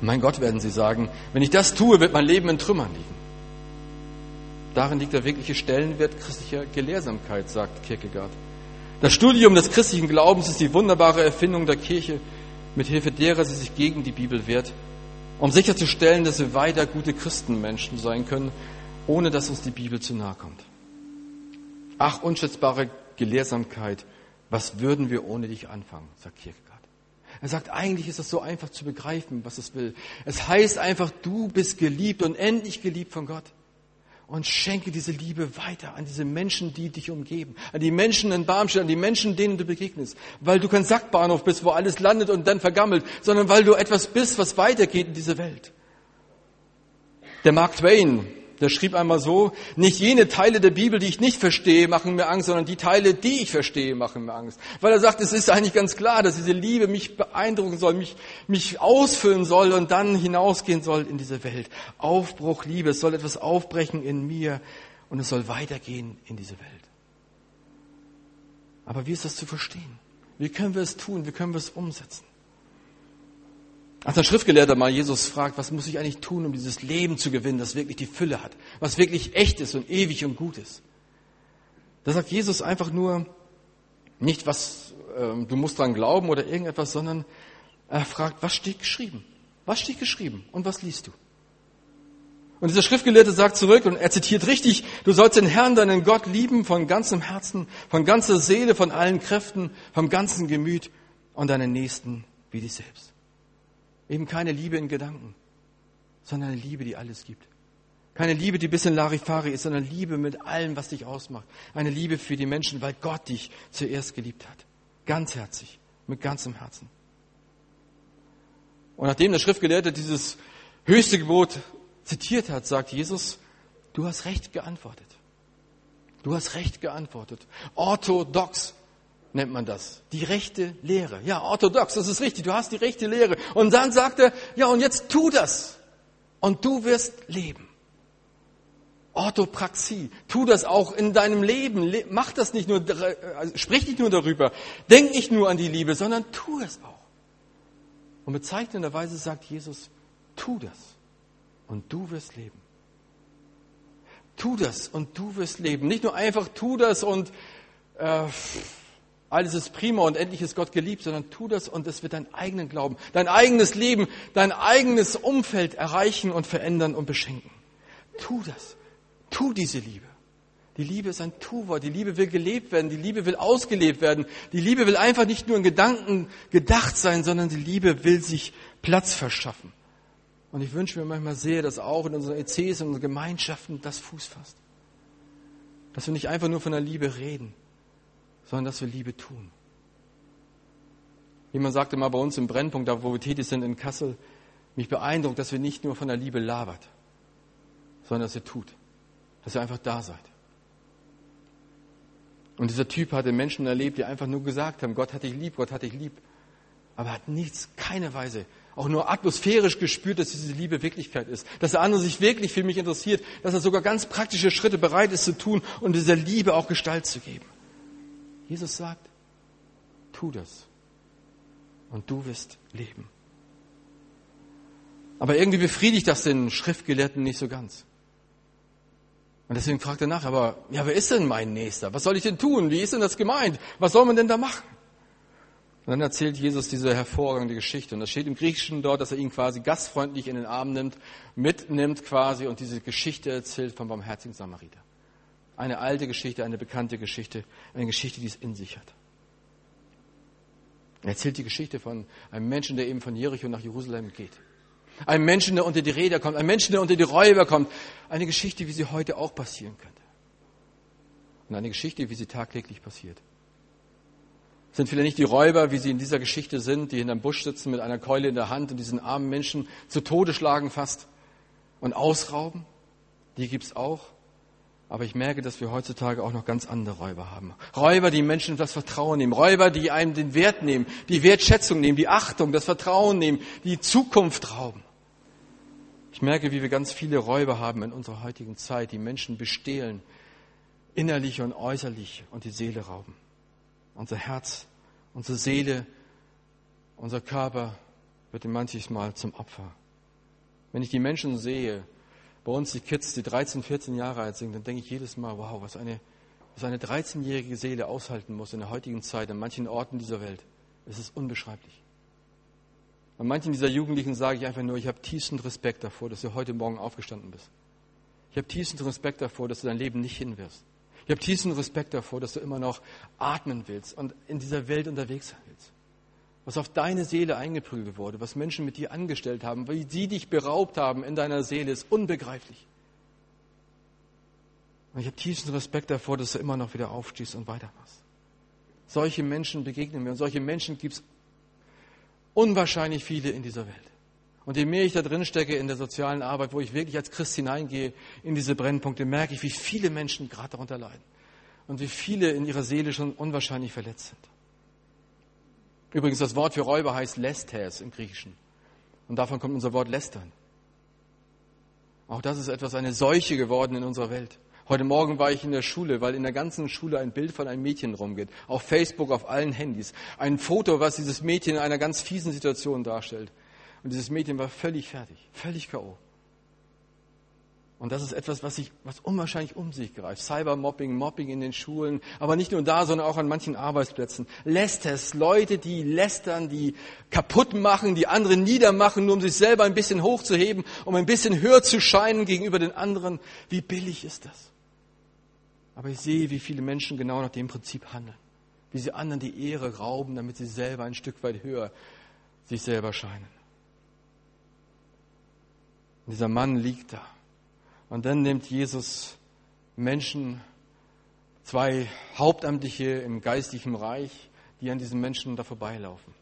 Speaker 1: Mein Gott, werden Sie sagen, wenn ich das tue, wird mein Leben in Trümmern liegen. Darin liegt der wirkliche Stellenwert christlicher Gelehrsamkeit, sagt Kierkegaard. Das Studium des christlichen Glaubens ist die wunderbare Erfindung der Kirche, mit Hilfe derer sie sich gegen die Bibel wehrt, um sicherzustellen, dass wir weiter gute Christenmenschen sein können, ohne dass uns die Bibel zu nahe kommt. Ach, unschätzbare Gelehrsamkeit, was würden wir ohne dich anfangen, sagt Kierkegaard. Er sagt, eigentlich ist es so einfach zu begreifen, was es will. Es heißt einfach, du bist geliebt und endlich geliebt von Gott und schenke diese Liebe weiter an diese Menschen, die dich umgeben, an die Menschen in Barmstedt, an die Menschen, denen du begegnest, weil du kein Sackbahnhof bist, wo alles landet und dann vergammelt, sondern weil du etwas bist, was weitergeht in dieser Welt. Der Mark Twain, der schrieb einmal so, nicht jene Teile der Bibel, die ich nicht verstehe, machen mir Angst, sondern die Teile, die ich verstehe, machen mir Angst. Weil er sagt, es ist eigentlich ganz klar, dass diese Liebe mich beeindrucken soll, mich, mich ausfüllen soll und dann hinausgehen soll in diese Welt. Aufbruch, Liebe, es soll etwas aufbrechen in mir und es soll weitergehen in diese Welt. Aber wie ist das zu verstehen? Wie können wir es tun? Wie können wir es umsetzen? Als ein Schriftgelehrter mal Jesus fragt, was muss ich eigentlich tun, um dieses Leben zu gewinnen, das wirklich die Fülle hat, was wirklich echt ist und ewig und gut ist. Da sagt Jesus einfach nur nicht, was äh, du musst dran glauben oder irgendetwas, sondern er fragt, was steht geschrieben? Was steht geschrieben und was liest du? Und dieser Schriftgelehrte sagt zurück und er zitiert richtig, du sollst den Herrn, deinen Gott lieben von ganzem Herzen, von ganzer Seele, von allen Kräften, vom ganzen Gemüt und deinen Nächsten wie dich selbst. Eben keine Liebe in Gedanken, sondern eine Liebe, die alles gibt. Keine Liebe, die ein bisschen Larifari ist, sondern Liebe mit allem, was dich ausmacht. Eine Liebe für die Menschen, weil Gott dich zuerst geliebt hat. Ganzherzig, mit ganzem Herzen. Und nachdem der Schriftgelehrte dieses höchste Gebot zitiert hat, sagt Jesus, du hast recht geantwortet. Du hast recht geantwortet. Orthodox nennt man das. Die rechte Lehre. Ja, orthodox, das ist richtig. Du hast die rechte Lehre. Und dann sagt er, ja, und jetzt tu das. Und du wirst leben. Orthopraxie. Tu das auch in deinem Leben. Mach das nicht nur, also sprich nicht nur darüber. Denk nicht nur an die Liebe, sondern tu es auch. Und bezeichnenderweise sagt Jesus, tu das. Und du wirst leben. Tu das und du wirst leben. Nicht nur einfach tu das und äh, alles ist prima und endlich ist Gott geliebt, sondern tu das und es wird deinen eigenen Glauben, dein eigenes Leben, dein eigenes Umfeld erreichen und verändern und beschenken. Tu das. Tu diese Liebe. Die Liebe ist ein Tu-Wort. Die Liebe will gelebt werden. Die Liebe will ausgelebt werden. Die Liebe will einfach nicht nur in Gedanken gedacht sein, sondern die Liebe will sich Platz verschaffen. Und ich wünsche mir manchmal sehr, dass auch in unseren ECs, in unseren Gemeinschaften das Fuß fasst. Dass wir nicht einfach nur von der Liebe reden, sondern dass wir Liebe tun. Jemand sagte mal bei uns im Brennpunkt, da wo wir tätig sind in Kassel, mich beeindruckt, dass wir nicht nur von der Liebe labert, sondern dass ihr tut. Dass ihr einfach da seid. Und dieser Typ hatte Menschen erlebt, die einfach nur gesagt haben, Gott hat dich lieb, Gott hat dich lieb. Aber hat nichts, keine Weise, auch nur atmosphärisch gespürt, dass diese Liebe Wirklichkeit ist. Dass der andere sich wirklich für mich interessiert. Dass er sogar ganz praktische Schritte bereit ist zu tun und dieser Liebe auch Gestalt zu geben. Jesus sagt, tu das. Und du wirst leben. Aber irgendwie befriedigt das den Schriftgelehrten nicht so ganz. Und deswegen fragt er nach, aber ja, wer ist denn mein Nächster? Was soll ich denn tun? Wie ist denn das gemeint? Was soll man denn da machen? Und dann erzählt Jesus diese hervorragende Geschichte. Und das steht im Griechischen dort, dass er ihn quasi gastfreundlich in den Arm nimmt, mitnimmt quasi und diese Geschichte erzählt vom barmherzigen Samariter. Eine alte Geschichte, eine bekannte Geschichte, eine Geschichte, die es in sich hat. Er erzählt die Geschichte von einem Menschen, der eben von Jericho nach Jerusalem geht. Ein Menschen, der unter die Räder kommt, ein Menschen, der unter die Räuber kommt. Eine Geschichte, wie sie heute auch passieren könnte. Und eine Geschichte, wie sie tagtäglich passiert. Sind vielleicht nicht die Räuber, wie sie in dieser Geschichte sind, die hinterm Busch sitzen mit einer Keule in der Hand und diesen armen Menschen zu Tode schlagen fast und ausrauben. Die gibt's auch. Aber ich merke, dass wir heutzutage auch noch ganz andere Räuber haben. Räuber, die Menschen das Vertrauen nehmen. Räuber, die einem den Wert nehmen, die Wertschätzung nehmen, die Achtung, das Vertrauen nehmen, die Zukunft rauben. Ich merke, wie wir ganz viele Räuber haben in unserer heutigen Zeit, die Menschen bestehlen, innerlich und äußerlich und die Seele rauben. Unser Herz, unsere Seele, unser Körper wird manches Mal zum Opfer. Wenn ich die Menschen sehe, bei uns die Kids, die 13, 14 Jahre alt sind, dann denke ich jedes Mal, wow, was eine, was eine 13-jährige Seele aushalten muss in der heutigen Zeit, an manchen Orten dieser Welt. Es ist unbeschreiblich. An manchen dieser Jugendlichen sage ich einfach nur, ich habe tiefsten Respekt davor, dass du heute Morgen aufgestanden bist. Ich habe tiefsten Respekt davor, dass du dein Leben nicht hinwirfst. Ich habe tiefsten Respekt davor, dass du immer noch atmen willst und in dieser Welt unterwegs sein willst was auf deine Seele eingeprügelt wurde, was Menschen mit dir angestellt haben, wie sie dich beraubt haben in deiner Seele, ist unbegreiflich. Und ich habe tiefsten Respekt davor, dass du immer noch wieder aufstehst und weitermachst. Solche Menschen begegnen mir und solche Menschen gibt es unwahrscheinlich viele in dieser Welt. Und je mehr ich da drin stecke in der sozialen Arbeit, wo ich wirklich als Christ hineingehe in diese Brennpunkte, merke ich, wie viele Menschen gerade darunter leiden und wie viele in ihrer Seele schon unwahrscheinlich verletzt sind. Übrigens, das Wort für Räuber heißt Lestes im Griechischen. Und davon kommt unser Wort lästern. Auch das ist etwas, eine Seuche geworden in unserer Welt. Heute Morgen war ich in der Schule, weil in der ganzen Schule ein Bild von einem Mädchen rumgeht. Auf Facebook, auf allen Handys. Ein Foto, was dieses Mädchen in einer ganz fiesen Situation darstellt. Und dieses Mädchen war völlig fertig, völlig K.O. Und das ist etwas, was, sich, was unwahrscheinlich um sich greift. Cybermobbing, Mobbing in den Schulen, aber nicht nur da, sondern auch an manchen Arbeitsplätzen. Lästers, Leute, die lästern, die kaputt machen, die andere niedermachen, nur um sich selber ein bisschen hochzuheben, um ein bisschen höher zu scheinen gegenüber den anderen. Wie billig ist das? Aber ich sehe, wie viele Menschen genau nach dem Prinzip handeln. Wie sie anderen die Ehre rauben, damit sie selber ein Stück weit höher sich selber scheinen. Und dieser Mann liegt da und dann nimmt Jesus Menschen, zwei Hauptamtliche im geistlichen Reich, die an diesen Menschen da vorbeilaufen.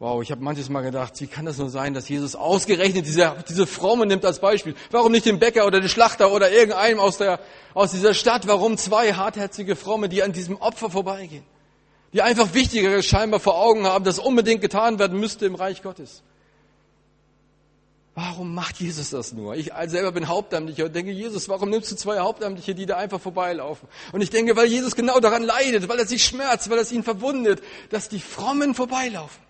Speaker 1: Wow, ich habe manches Mal gedacht, wie kann das nur sein, dass Jesus ausgerechnet diese, diese Fromme nimmt als Beispiel? Warum nicht den Bäcker oder den Schlachter oder irgendeinem aus, der, aus dieser Stadt? Warum zwei hartherzige Fromme, die an diesem Opfer vorbeigehen? Die einfach Wichtigeres scheinbar vor Augen haben, das unbedingt getan werden müsste im Reich Gottes. Warum macht Jesus das nur? Ich selber bin Hauptamtlicher und denke, Jesus, warum nimmst du zwei Hauptamtliche, die da einfach vorbeilaufen? Und ich denke, weil Jesus genau daran leidet, weil er sich schmerzt, weil es ihn verwundet, dass die Frommen vorbeilaufen.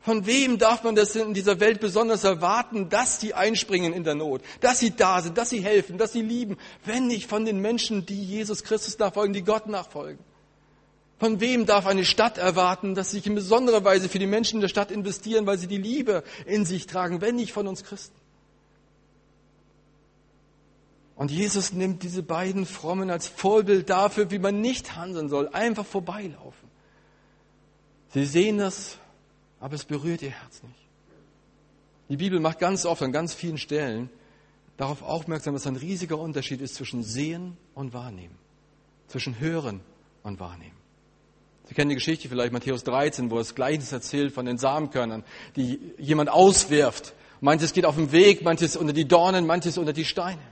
Speaker 1: Von wem darf man das in dieser Welt besonders erwarten, dass sie einspringen in der Not, dass sie da sind, dass sie helfen, dass sie lieben, wenn nicht von den Menschen, die Jesus Christus nachfolgen, die Gott nachfolgen? Von wem darf eine Stadt erwarten, dass sie sich in besonderer Weise für die Menschen in der Stadt investieren, weil sie die Liebe in sich tragen, wenn nicht von uns Christen? Und Jesus nimmt diese beiden Frommen als Vorbild dafür, wie man nicht handeln soll, einfach vorbeilaufen. Sie sehen das, aber es berührt ihr Herz nicht. Die Bibel macht ganz oft an ganz vielen Stellen darauf aufmerksam, dass ein riesiger Unterschied ist zwischen Sehen und Wahrnehmen, zwischen Hören und Wahrnehmen. Sie kennen die Geschichte vielleicht Matthäus 13, wo es Gleichnis erzählt von den Samenkörnern, die jemand auswirft. Manches geht auf den Weg, manches unter die Dornen, manches unter die Steine.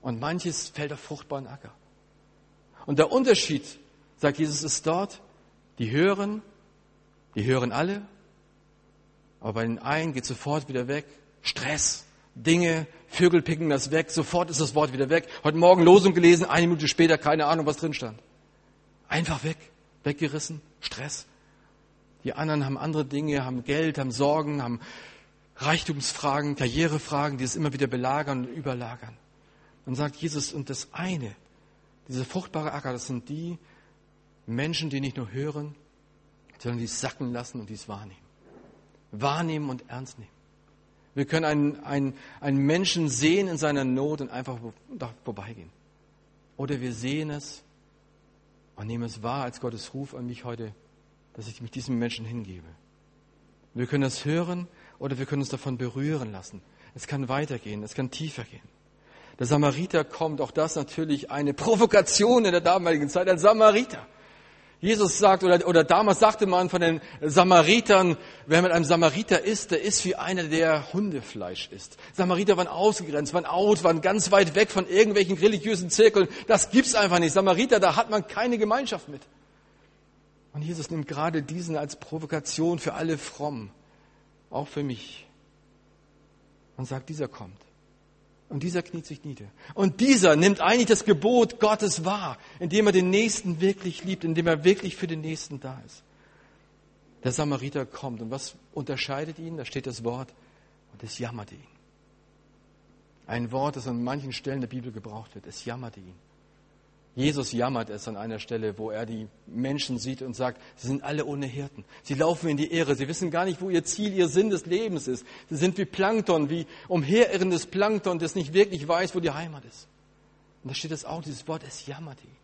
Speaker 1: Und manches fällt auf fruchtbaren Acker. Und der Unterschied, sagt Jesus, ist dort, die hören, die hören alle, aber bei den einen geht sofort wieder weg, Stress, Dinge, Vögel picken das weg, sofort ist das Wort wieder weg. Heute Morgen Losung gelesen, eine Minute später keine Ahnung, was drin stand. Einfach weg, weggerissen, Stress. Die anderen haben andere Dinge, haben Geld, haben Sorgen, haben Reichtumsfragen, Karrierefragen, die es immer wieder belagern und überlagern. Dann sagt Jesus, und das eine, diese fruchtbare Acker, das sind die Menschen, die nicht nur hören, sondern die es sacken lassen und die es wahrnehmen. Wahrnehmen und ernst nehmen. Wir können einen, einen, einen Menschen sehen in seiner Not und einfach vorbeigehen. Oder wir sehen es und nehmen es wahr als Gottes Ruf an mich heute, dass ich mich diesem Menschen hingebe. Wir können es hören oder wir können uns davon berühren lassen. Es kann weitergehen, es kann tiefer gehen. Der Samariter kommt, auch das natürlich eine Provokation in der damaligen Zeit, ein Samariter. Jesus sagt, oder, oder damals sagte man von den Samaritern, wer mit einem Samariter isst, der ist wie einer, der Hundefleisch isst. Samariter waren ausgegrenzt, waren out, waren ganz weit weg von irgendwelchen religiösen Zirkeln. Das gibt's einfach nicht. Samariter, da hat man keine Gemeinschaft mit. Und Jesus nimmt gerade diesen als Provokation für alle fromm, auch für mich. Und sagt, dieser kommt. Und dieser kniet sich nieder. Und dieser nimmt eigentlich das Gebot Gottes wahr, indem er den Nächsten wirklich liebt, indem er wirklich für den Nächsten da ist. Der Samariter kommt. Und was unterscheidet ihn? Da steht das Wort, und es jammerte ihn. Ein Wort, das an manchen Stellen der Bibel gebraucht wird. Es jammerte ihn. Jesus jammert es an einer Stelle, wo er die Menschen sieht und sagt, sie sind alle ohne Hirten. Sie laufen in die Ehre. Sie wissen gar nicht, wo ihr Ziel, ihr Sinn des Lebens ist. Sie sind wie Plankton, wie umherirrendes Plankton, das nicht wirklich weiß, wo die Heimat ist. Und da steht das auch, dieses Wort, es jammert ihn.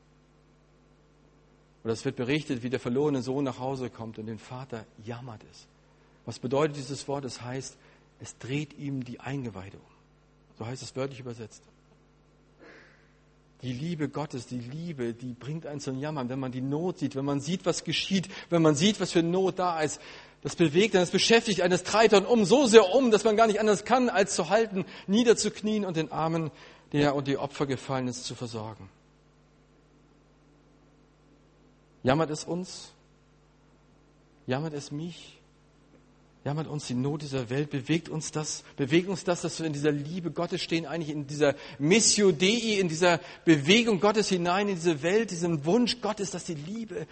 Speaker 1: Oder es wird berichtet, wie der verlorene Sohn nach Hause kommt und den Vater jammert es. Was bedeutet dieses Wort? Es heißt, es dreht ihm die Eingeweide um. So heißt es wörtlich übersetzt. Die Liebe Gottes, die Liebe, die bringt einen zum Jammern, wenn man die Not sieht, wenn man sieht, was geschieht, wenn man sieht, was für Not da ist. Das bewegt einen, das beschäftigt einen, das treibt einen um, so sehr um, dass man gar nicht anders kann, als zu halten, niederzuknien und den Armen, der und die Opfer gefallen ist, zu versorgen. Jammert es uns? Jammert es mich? Jammert uns die Not dieser Welt, bewegt uns das, bewegt uns das, dass wir in dieser Liebe Gottes stehen, eigentlich in dieser Missio Dei, in dieser Bewegung Gottes hinein, in diese Welt, diesen Wunsch Gottes, dass die Liebe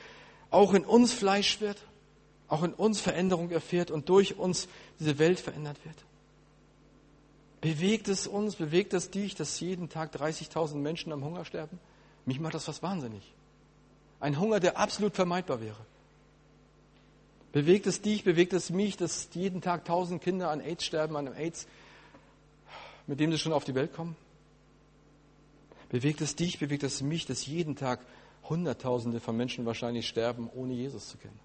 Speaker 1: auch in uns Fleisch wird, auch in uns Veränderung erfährt und durch uns diese Welt verändert wird. Bewegt es uns, bewegt es dich, dass jeden Tag 30.000 Menschen am Hunger sterben? Mich macht das fast wahnsinnig. Ein Hunger, der absolut vermeidbar wäre. Bewegt es dich, bewegt es mich, dass jeden Tag tausend Kinder an AIDS sterben, an einem AIDS, mit dem sie schon auf die Welt kommen? Bewegt es dich, bewegt es mich, dass jeden Tag Hunderttausende von Menschen wahrscheinlich sterben, ohne Jesus zu kennen?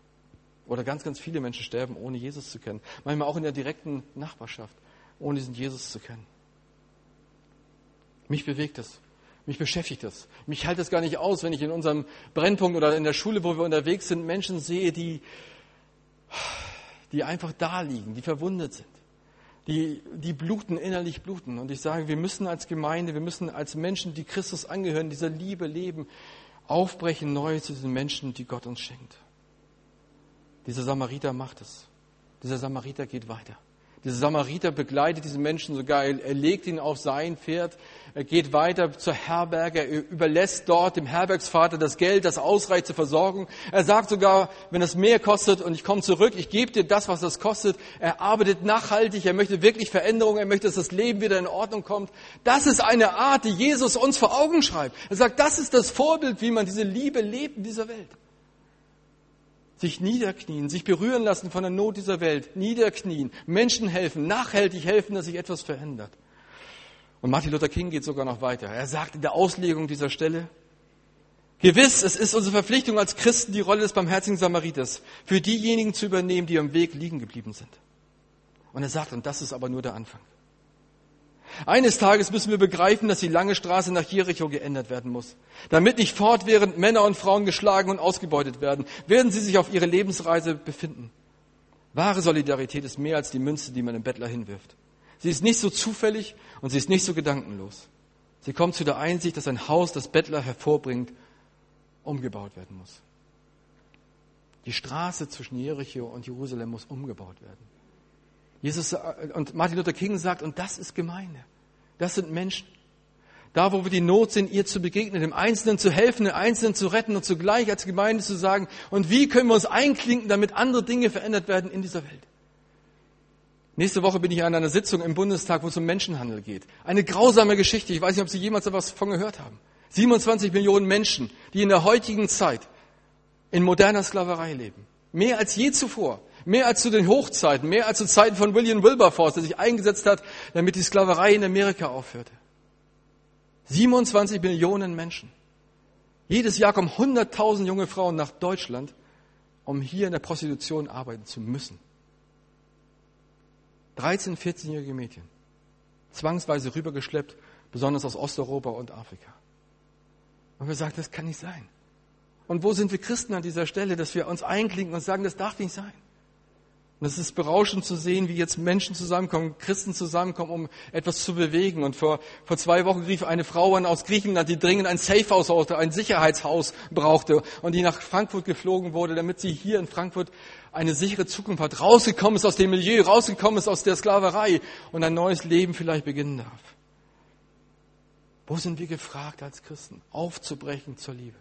Speaker 1: Oder ganz, ganz viele Menschen sterben, ohne Jesus zu kennen. Manchmal auch in der direkten Nachbarschaft, ohne diesen Jesus zu kennen. Mich bewegt es. Mich beschäftigt das. Mich hält es gar nicht aus, wenn ich in unserem Brennpunkt oder in der Schule, wo wir unterwegs sind, Menschen sehe, die die einfach da liegen, die verwundet sind, die, die bluten, innerlich bluten. Und ich sage, wir müssen als Gemeinde, wir müssen als Menschen, die Christus angehören, dieser Liebe leben, aufbrechen neu zu diesen Menschen, die Gott uns schenkt. Dieser Samariter macht es. Dieser Samariter geht weiter. Dieser Samariter begleitet diesen Menschen sogar, er legt ihn auf sein Pferd, er geht weiter zur Herberge, er überlässt dort dem Herbergsvater das Geld, das ausreicht zur Versorgung. Er sagt sogar, wenn es mehr kostet und ich komme zurück, ich gebe dir das, was das kostet. Er arbeitet nachhaltig, er möchte wirklich Veränderung, er möchte, dass das Leben wieder in Ordnung kommt. Das ist eine Art, die Jesus uns vor Augen schreibt. Er sagt, das ist das Vorbild, wie man diese Liebe lebt in dieser Welt sich niederknien, sich berühren lassen von der Not dieser Welt, niederknien, Menschen helfen, nachhaltig helfen, dass sich etwas verändert. Und Martin Luther King geht sogar noch weiter. Er sagt in der Auslegung dieser Stelle, Gewiss, es ist unsere Verpflichtung als Christen, die Rolle des barmherzigen Samariters für diejenigen zu übernehmen, die am Weg liegen geblieben sind. Und er sagt, und das ist aber nur der Anfang. Eines Tages müssen wir begreifen, dass die lange Straße nach Jericho geändert werden muss. Damit nicht fortwährend Männer und Frauen geschlagen und ausgebeutet werden, werden sie sich auf ihre Lebensreise befinden. Wahre Solidarität ist mehr als die Münze, die man im Bettler hinwirft. Sie ist nicht so zufällig und sie ist nicht so gedankenlos. Sie kommt zu der Einsicht, dass ein Haus, das Bettler hervorbringt, umgebaut werden muss. Die Straße zwischen Jericho und Jerusalem muss umgebaut werden. Jesus und Martin Luther King sagt, und das ist Gemeinde. Das sind Menschen. Da, wo wir die Not sind, ihr zu begegnen, dem Einzelnen zu helfen, den Einzelnen zu retten und zugleich als Gemeinde zu sagen, und wie können wir uns einklinken, damit andere Dinge verändert werden in dieser Welt. Nächste Woche bin ich an einer Sitzung im Bundestag, wo es um Menschenhandel geht. Eine grausame Geschichte. Ich weiß nicht, ob Sie jemals etwas davon gehört haben. 27 Millionen Menschen, die in der heutigen Zeit in moderner Sklaverei leben. Mehr als je zuvor. Mehr als zu den Hochzeiten, mehr als zu Zeiten von William Wilberforce, der sich eingesetzt hat, damit die Sklaverei in Amerika aufhörte. 27 Millionen Menschen. Jedes Jahr kommen 100.000 junge Frauen nach Deutschland, um hier in der Prostitution arbeiten zu müssen. 13, 14-jährige Mädchen. Zwangsweise rübergeschleppt, besonders aus Osteuropa und Afrika. Und wir sagen, das kann nicht sein. Und wo sind wir Christen an dieser Stelle, dass wir uns einklinken und sagen, das darf nicht sein? Und es ist berauschend zu sehen, wie jetzt Menschen zusammenkommen, Christen zusammenkommen, um etwas zu bewegen. Und vor, vor zwei Wochen rief eine Frau an aus Griechenland, die dringend ein Safehouse brauchte, ein Sicherheitshaus brauchte und die nach Frankfurt geflogen wurde, damit sie hier in Frankfurt eine sichere Zukunft hat, rausgekommen ist aus dem Milieu, rausgekommen ist aus der Sklaverei und ein neues Leben vielleicht beginnen darf. Wo sind wir gefragt als Christen, aufzubrechen zur Liebe?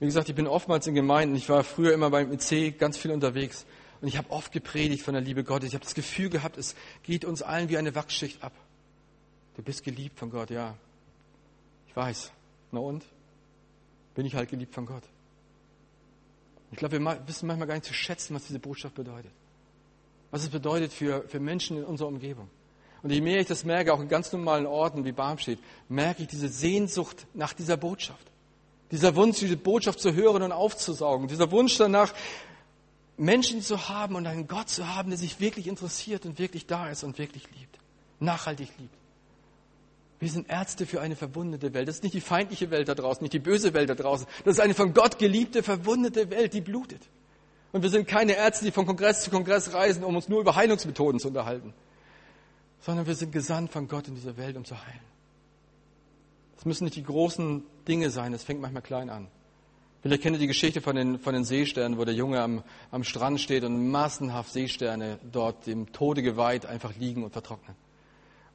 Speaker 1: Wie gesagt, ich bin oftmals in Gemeinden. Ich war früher immer beim IC ganz viel unterwegs. Und ich habe oft gepredigt von der Liebe Gottes. Ich habe das Gefühl gehabt, es geht uns allen wie eine Wachsschicht ab. Du bist geliebt von Gott, ja. Ich weiß. Na und? Bin ich halt geliebt von Gott. Ich glaube, wir wissen manchmal gar nicht zu schätzen, was diese Botschaft bedeutet. Was es bedeutet für, für Menschen in unserer Umgebung. Und je mehr ich das merke, auch in ganz normalen Orten wie Barmstedt, merke ich diese Sehnsucht nach dieser Botschaft. Dieser Wunsch, diese Botschaft zu hören und aufzusaugen. Dieser Wunsch danach, Menschen zu haben und einen Gott zu haben, der sich wirklich interessiert und wirklich da ist und wirklich liebt. Nachhaltig liebt. Wir sind Ärzte für eine verwundete Welt. Das ist nicht die feindliche Welt da draußen, nicht die böse Welt da draußen. Das ist eine von Gott geliebte, verwundete Welt, die blutet. Und wir sind keine Ärzte, die von Kongress zu Kongress reisen, um uns nur über Heilungsmethoden zu unterhalten sondern wir sind gesandt von Gott in diese Welt, um zu heilen. Es müssen nicht die großen Dinge sein, es fängt manchmal klein an. Vielleicht kennt ihr die Geschichte von den, von den Seesternen, wo der Junge am, am Strand steht und massenhaft Seesterne dort dem Tode geweiht einfach liegen und vertrocknen.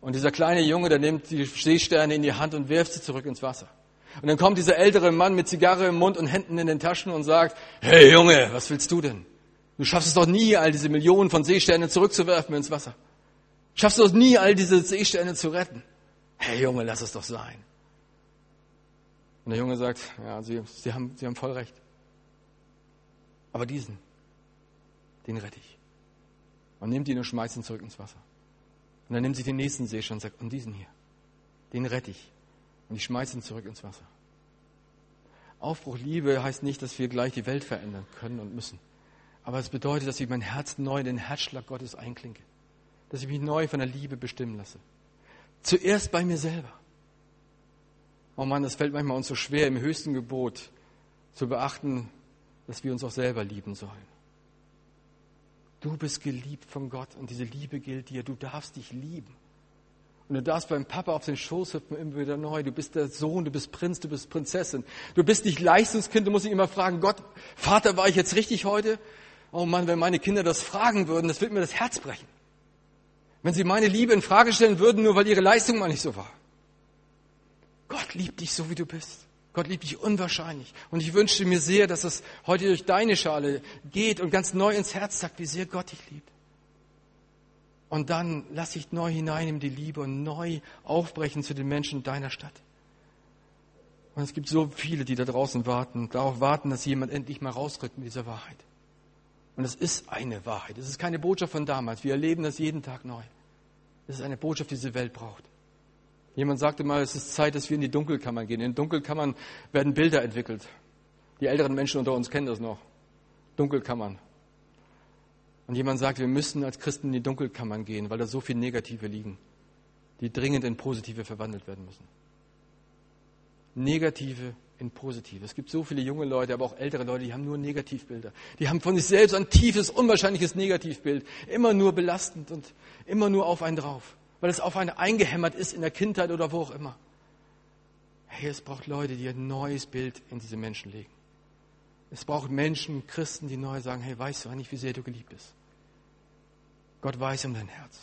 Speaker 1: Und dieser kleine Junge, der nimmt die Seesterne in die Hand und wirft sie zurück ins Wasser. Und dann kommt dieser ältere Mann mit Zigarre im Mund und Händen in den Taschen und sagt, hey Junge, was willst du denn? Du schaffst es doch nie, all diese Millionen von Seesternen zurückzuwerfen ins Wasser. Schaffst du es nie, all diese Seesterne zu retten? Hey Junge, lass es doch sein. Und der Junge sagt, ja, Sie, Sie, haben, Sie haben voll recht. Aber diesen, den rette ich. Und nimmt ihn und schmeißt ihn zurück ins Wasser. Und dann nimmt sich den nächsten Seestern und sagt, und diesen hier, den rette ich. Und ich schmeiße ihn zurück ins Wasser. Aufbruch Liebe heißt nicht, dass wir gleich die Welt verändern können und müssen. Aber es bedeutet, dass ich mein Herz neu in den Herzschlag Gottes einklinke dass ich mich neu von der Liebe bestimmen lasse. Zuerst bei mir selber. Oh Mann, es fällt manchmal uns so schwer, im höchsten Gebot zu beachten, dass wir uns auch selber lieben sollen. Du bist geliebt von Gott und diese Liebe gilt dir. Du darfst dich lieben. Und du darfst beim Papa auf den Schoß hüpfen immer wieder neu. Du bist der Sohn, du bist Prinz, du bist Prinzessin. Du bist nicht Leistungskind, du musst dich immer fragen, Gott, Vater, war ich jetzt richtig heute? Oh Mann, wenn meine Kinder das fragen würden, das würde mir das Herz brechen wenn sie meine Liebe in Frage stellen würden, nur weil ihre Leistung mal nicht so war. Gott liebt dich so, wie du bist. Gott liebt dich unwahrscheinlich. Und ich wünschte mir sehr, dass es heute durch deine Schale geht und ganz neu ins Herz sagt, wie sehr Gott dich liebt. Und dann lass dich neu hinein in die Liebe und neu aufbrechen zu den Menschen deiner Stadt. Und es gibt so viele, die da draußen warten, darauf warten, dass jemand endlich mal rausrückt mit dieser Wahrheit. Und es ist eine Wahrheit. Es ist keine Botschaft von damals. Wir erleben das jeden Tag neu. Es ist eine Botschaft, die diese Welt braucht. Jemand sagte mal, es ist Zeit, dass wir in die Dunkelkammern gehen. In Dunkelkammern werden Bilder entwickelt. Die älteren Menschen unter uns kennen das noch. Dunkelkammern. Und jemand sagt, wir müssen als Christen in die Dunkelkammern gehen, weil da so viele Negative liegen, die dringend in Positive verwandelt werden müssen. Negative in Positive. Es gibt so viele junge Leute, aber auch ältere Leute, die haben nur Negativbilder. Die haben von sich selbst ein tiefes, unwahrscheinliches Negativbild. Immer nur belastend und immer nur auf einen drauf, weil es auf einen eingehämmert ist in der Kindheit oder wo auch immer. Hey, es braucht Leute, die ein neues Bild in diese Menschen legen. Es braucht Menschen, Christen, die neu sagen, hey, weißt du eigentlich, wie sehr du geliebt bist? Gott weiß um dein Herz.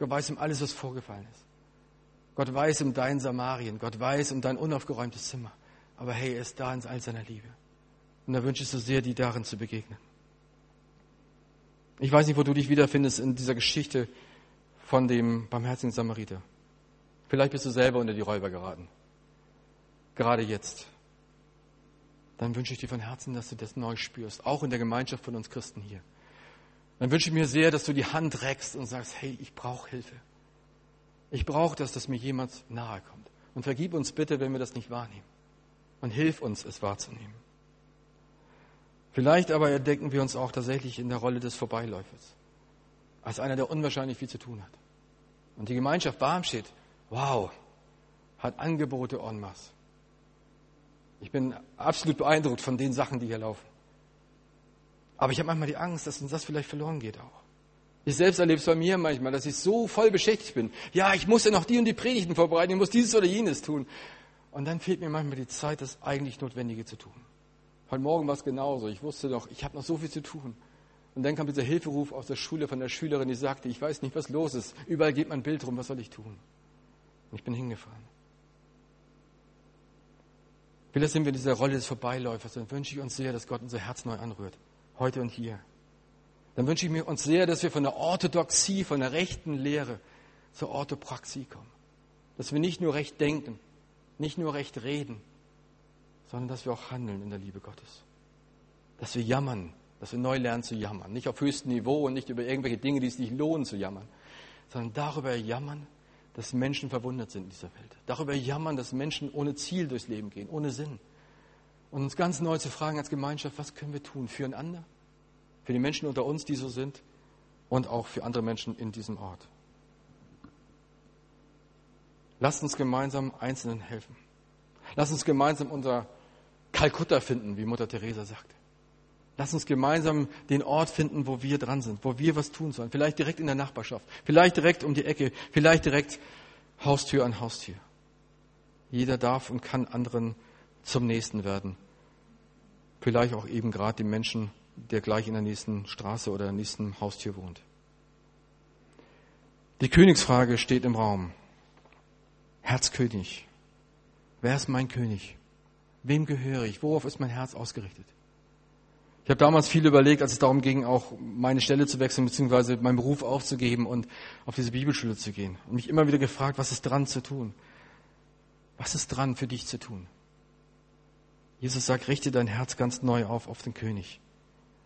Speaker 1: Gott weiß um alles, was vorgefallen ist. Gott weiß um dein Samarien. Gott weiß um dein unaufgeräumtes Zimmer. Aber hey, er ist da in all seiner Liebe. Und da wünsche ich so sehr, dir darin zu begegnen. Ich weiß nicht, wo du dich wiederfindest in dieser Geschichte von dem barmherzigen Samariter. Vielleicht bist du selber unter die Räuber geraten. Gerade jetzt dann wünsche ich dir von Herzen, dass du das neu spürst, auch in der Gemeinschaft von uns Christen hier. Dann wünsche ich mir sehr, dass du die Hand reckst und sagst, hey, ich brauche Hilfe. Ich brauche das, dass mir jemand nahe kommt. Und vergib uns bitte, wenn wir das nicht wahrnehmen. Und hilf uns, es wahrzunehmen. Vielleicht aber entdecken wir uns auch tatsächlich in der Rolle des Vorbeiläufers. Als einer, der unwahrscheinlich viel zu tun hat. Und die Gemeinschaft Barmstedt, wow, hat Angebote en masse. Ich bin absolut beeindruckt von den Sachen, die hier laufen. Aber ich habe manchmal die Angst, dass uns das vielleicht verloren geht auch. Ich selbst erlebe es bei mir manchmal, dass ich so voll beschäftigt bin. Ja, ich muss ja noch die und die Predigten vorbereiten, ich muss dieses oder jenes tun. Und dann fehlt mir manchmal die Zeit, das eigentlich Notwendige zu tun. Heute Morgen war es genauso. Ich wusste doch, ich habe noch so viel zu tun. Und dann kam dieser Hilferuf aus der Schule von der Schülerin, die sagte, ich weiß nicht, was los ist. Überall geht mein Bild rum, was soll ich tun? Und ich bin hingefahren. Vielleicht sind wir in dieser Rolle des Vorbeiläufers. Dann wünsche ich uns sehr, dass Gott unser Herz neu anrührt. Heute und hier. Dann wünsche ich mir uns sehr, dass wir von der Orthodoxie, von der rechten Lehre zur Orthopraxie kommen. Dass wir nicht nur recht denken, nicht nur recht reden, sondern dass wir auch handeln in der Liebe Gottes. Dass wir jammern, dass wir neu lernen zu jammern. Nicht auf höchstem Niveau und nicht über irgendwelche Dinge, die es nicht lohnen zu jammern, sondern darüber jammern, dass Menschen verwundert sind in dieser Welt. Darüber jammern, dass Menschen ohne Ziel durchs Leben gehen, ohne Sinn. Und uns ganz neu zu fragen als Gemeinschaft, was können wir tun füreinander, für die Menschen unter uns, die so sind, und auch für andere Menschen in diesem Ort. Lasst uns gemeinsam Einzelnen helfen. Lasst uns gemeinsam unser Kalkutta finden, wie Mutter Teresa sagte. Lass uns gemeinsam den Ort finden, wo wir dran sind, wo wir was tun sollen. Vielleicht direkt in der Nachbarschaft, vielleicht direkt um die Ecke, vielleicht direkt Haustür an Haustür. Jeder darf und kann anderen zum Nächsten werden. Vielleicht auch eben gerade dem Menschen, der gleich in der nächsten Straße oder der nächsten Haustür wohnt. Die Königsfrage steht im Raum. Herzkönig. Wer ist mein König? Wem gehöre ich? Worauf ist mein Herz ausgerichtet? Ich habe damals viel überlegt, als es darum ging, auch meine Stelle zu wechseln, beziehungsweise meinen Beruf aufzugeben und auf diese Bibelschule zu gehen. Und mich immer wieder gefragt, was ist dran zu tun? Was ist dran für dich zu tun? Jesus sagt, richte dein Herz ganz neu auf, auf den König.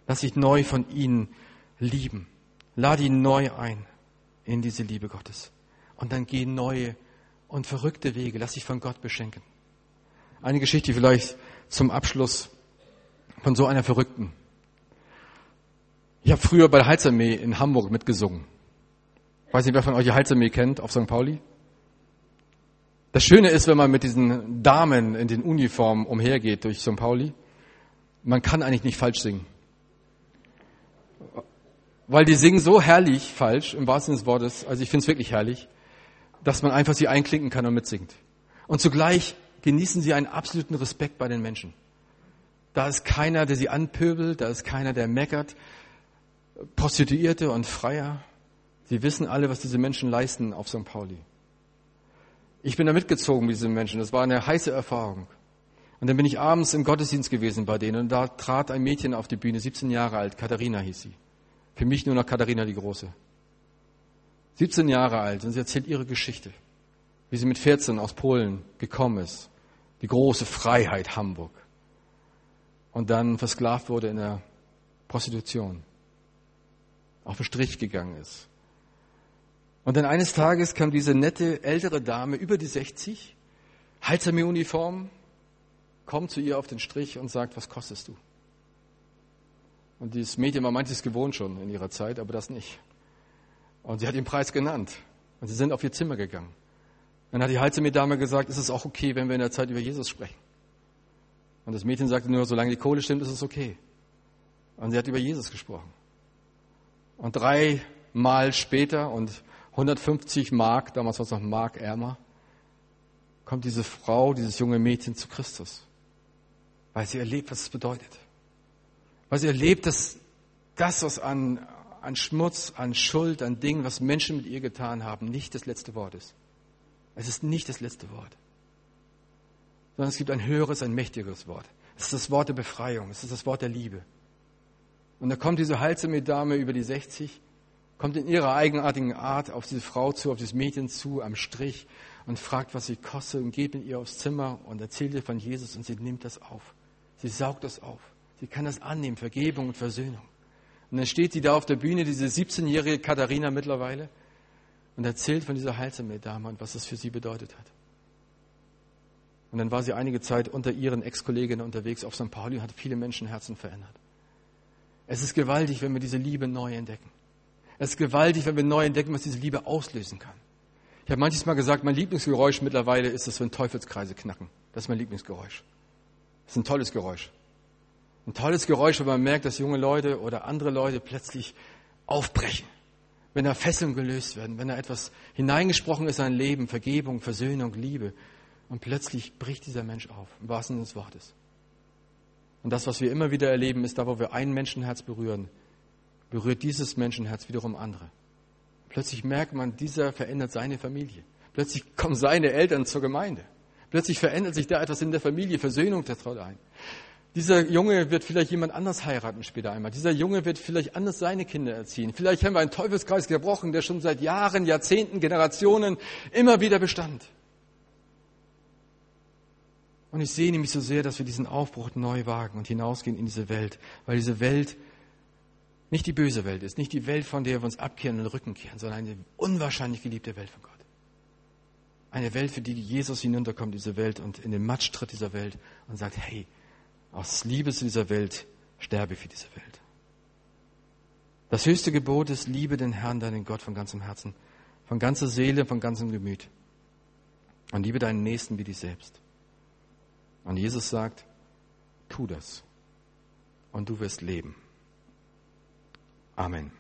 Speaker 1: Lass dich neu von ihm lieben. Lade ihn neu ein in diese Liebe Gottes. Und dann geh neue und verrückte Wege. Lass dich von Gott beschenken. Eine Geschichte vielleicht zum Abschluss von so einer Verrückten. Ich habe früher bei der Heilsarmee in Hamburg mitgesungen. Ich weiß nicht, wer von euch die Heilsarmee kennt auf St. Pauli. Das Schöne ist, wenn man mit diesen Damen in den Uniformen umhergeht durch St. Pauli, man kann eigentlich nicht falsch singen. Weil die singen so herrlich falsch, im wahrsten Sinne des Wortes, also ich finde es wirklich herrlich, dass man einfach sie einklinken kann und mitsingt. Und zugleich genießen sie einen absoluten Respekt bei den Menschen. Da ist keiner, der sie anpöbelt, da ist keiner, der meckert. Prostituierte und Freier, sie wissen alle, was diese Menschen leisten auf St. Pauli. Ich bin da mitgezogen mit diesen Menschen. Das war eine heiße Erfahrung. Und dann bin ich abends im Gottesdienst gewesen bei denen und da trat ein Mädchen auf die Bühne, 17 Jahre alt, Katharina hieß sie. Für mich nur noch Katharina die Große. 17 Jahre alt und sie erzählt ihre Geschichte, wie sie mit 14 aus Polen gekommen ist. Die große Freiheit Hamburg und dann versklavt wurde in der Prostitution, auf den Strich gegangen ist. Und dann eines Tages kam diese nette ältere Dame über die 60, Heizarmee-Uniform, kommt zu ihr auf den Strich und sagt, was kostest du? Und dieses Mädchen war manches gewohnt schon in ihrer Zeit, aber das nicht. Und sie hat den Preis genannt. Und sie sind auf ihr Zimmer gegangen. Dann hat die Heizarmee-Dame gesagt, ist es auch okay, wenn wir in der Zeit über Jesus sprechen? Und das Mädchen sagte nur, solange die Kohle stimmt, ist es okay. Und sie hat über Jesus gesprochen. Und drei Mal später und 150 Mark, damals war es noch Mark ärmer, kommt diese Frau, dieses junge Mädchen zu Christus. Weil sie erlebt, was es bedeutet. Weil sie erlebt, dass das, was an, an Schmutz, an Schuld, an Dingen, was Menschen mit ihr getan haben, nicht das letzte Wort ist. Es ist nicht das letzte Wort. Sondern es gibt ein höheres, ein mächtigeres Wort. Es ist das Wort der Befreiung. Es ist das Wort der Liebe. Und da kommt diese halsame Dame über die 60, kommt in ihrer eigenartigen Art auf diese Frau zu, auf dieses Mädchen zu, am Strich und fragt, was sie kostet und geht mit ihr aufs Zimmer und erzählt ihr von Jesus und sie nimmt das auf. Sie saugt das auf. Sie kann das annehmen, Vergebung und Versöhnung. Und dann steht sie da auf der Bühne, diese 17-jährige Katharina mittlerweile, und erzählt von dieser heilsame Dame und was das für sie bedeutet hat. Und dann war sie einige Zeit unter ihren Ex-Kolleginnen unterwegs auf St. Pauli und hat viele Menschenherzen verändert. Es ist gewaltig, wenn wir diese Liebe neu entdecken. Es ist gewaltig, wenn wir neu entdecken, was diese Liebe auslösen kann. Ich habe manches Mal gesagt, mein Lieblingsgeräusch mittlerweile ist es, wenn Teufelskreise knacken. Das ist mein Lieblingsgeräusch. Das ist ein tolles Geräusch. Ein tolles Geräusch, wenn man merkt, dass junge Leute oder andere Leute plötzlich aufbrechen. Wenn da Fesseln gelöst werden, wenn da etwas hineingesprochen ist in ein Leben, Vergebung, Versöhnung, Liebe. Und plötzlich bricht dieser Mensch auf, im wahrsten Sinne des Wortes. Und das, was wir immer wieder erleben, ist da, wo wir ein Menschenherz berühren, berührt dieses Menschenherz wiederum andere. Plötzlich merkt man, dieser verändert seine Familie. Plötzlich kommen seine Eltern zur Gemeinde. Plötzlich verändert sich da etwas in der Familie, Versöhnung tritt ein. Dieser Junge wird vielleicht jemand anders heiraten später einmal. Dieser Junge wird vielleicht anders seine Kinder erziehen. Vielleicht haben wir einen Teufelskreis gebrochen, der schon seit Jahren, Jahrzehnten, Generationen immer wieder bestand. Und ich sehne mich so sehr, dass wir diesen Aufbruch neu wagen und hinausgehen in diese Welt, weil diese Welt nicht die böse Welt ist, nicht die Welt, von der wir uns abkehren und den Rücken kehren, sondern eine unwahrscheinlich geliebte Welt von Gott. Eine Welt, für die Jesus hinunterkommt, diese Welt, und in den Matsch tritt dieser Welt und sagt, hey, aus Liebe zu dieser Welt sterbe für diese Welt. Das höchste Gebot ist, liebe den Herrn, deinen Gott von ganzem Herzen, von ganzer Seele, von ganzem Gemüt. Und liebe deinen Nächsten wie dich selbst. Und Jesus sagt, tu das und du wirst leben. Amen.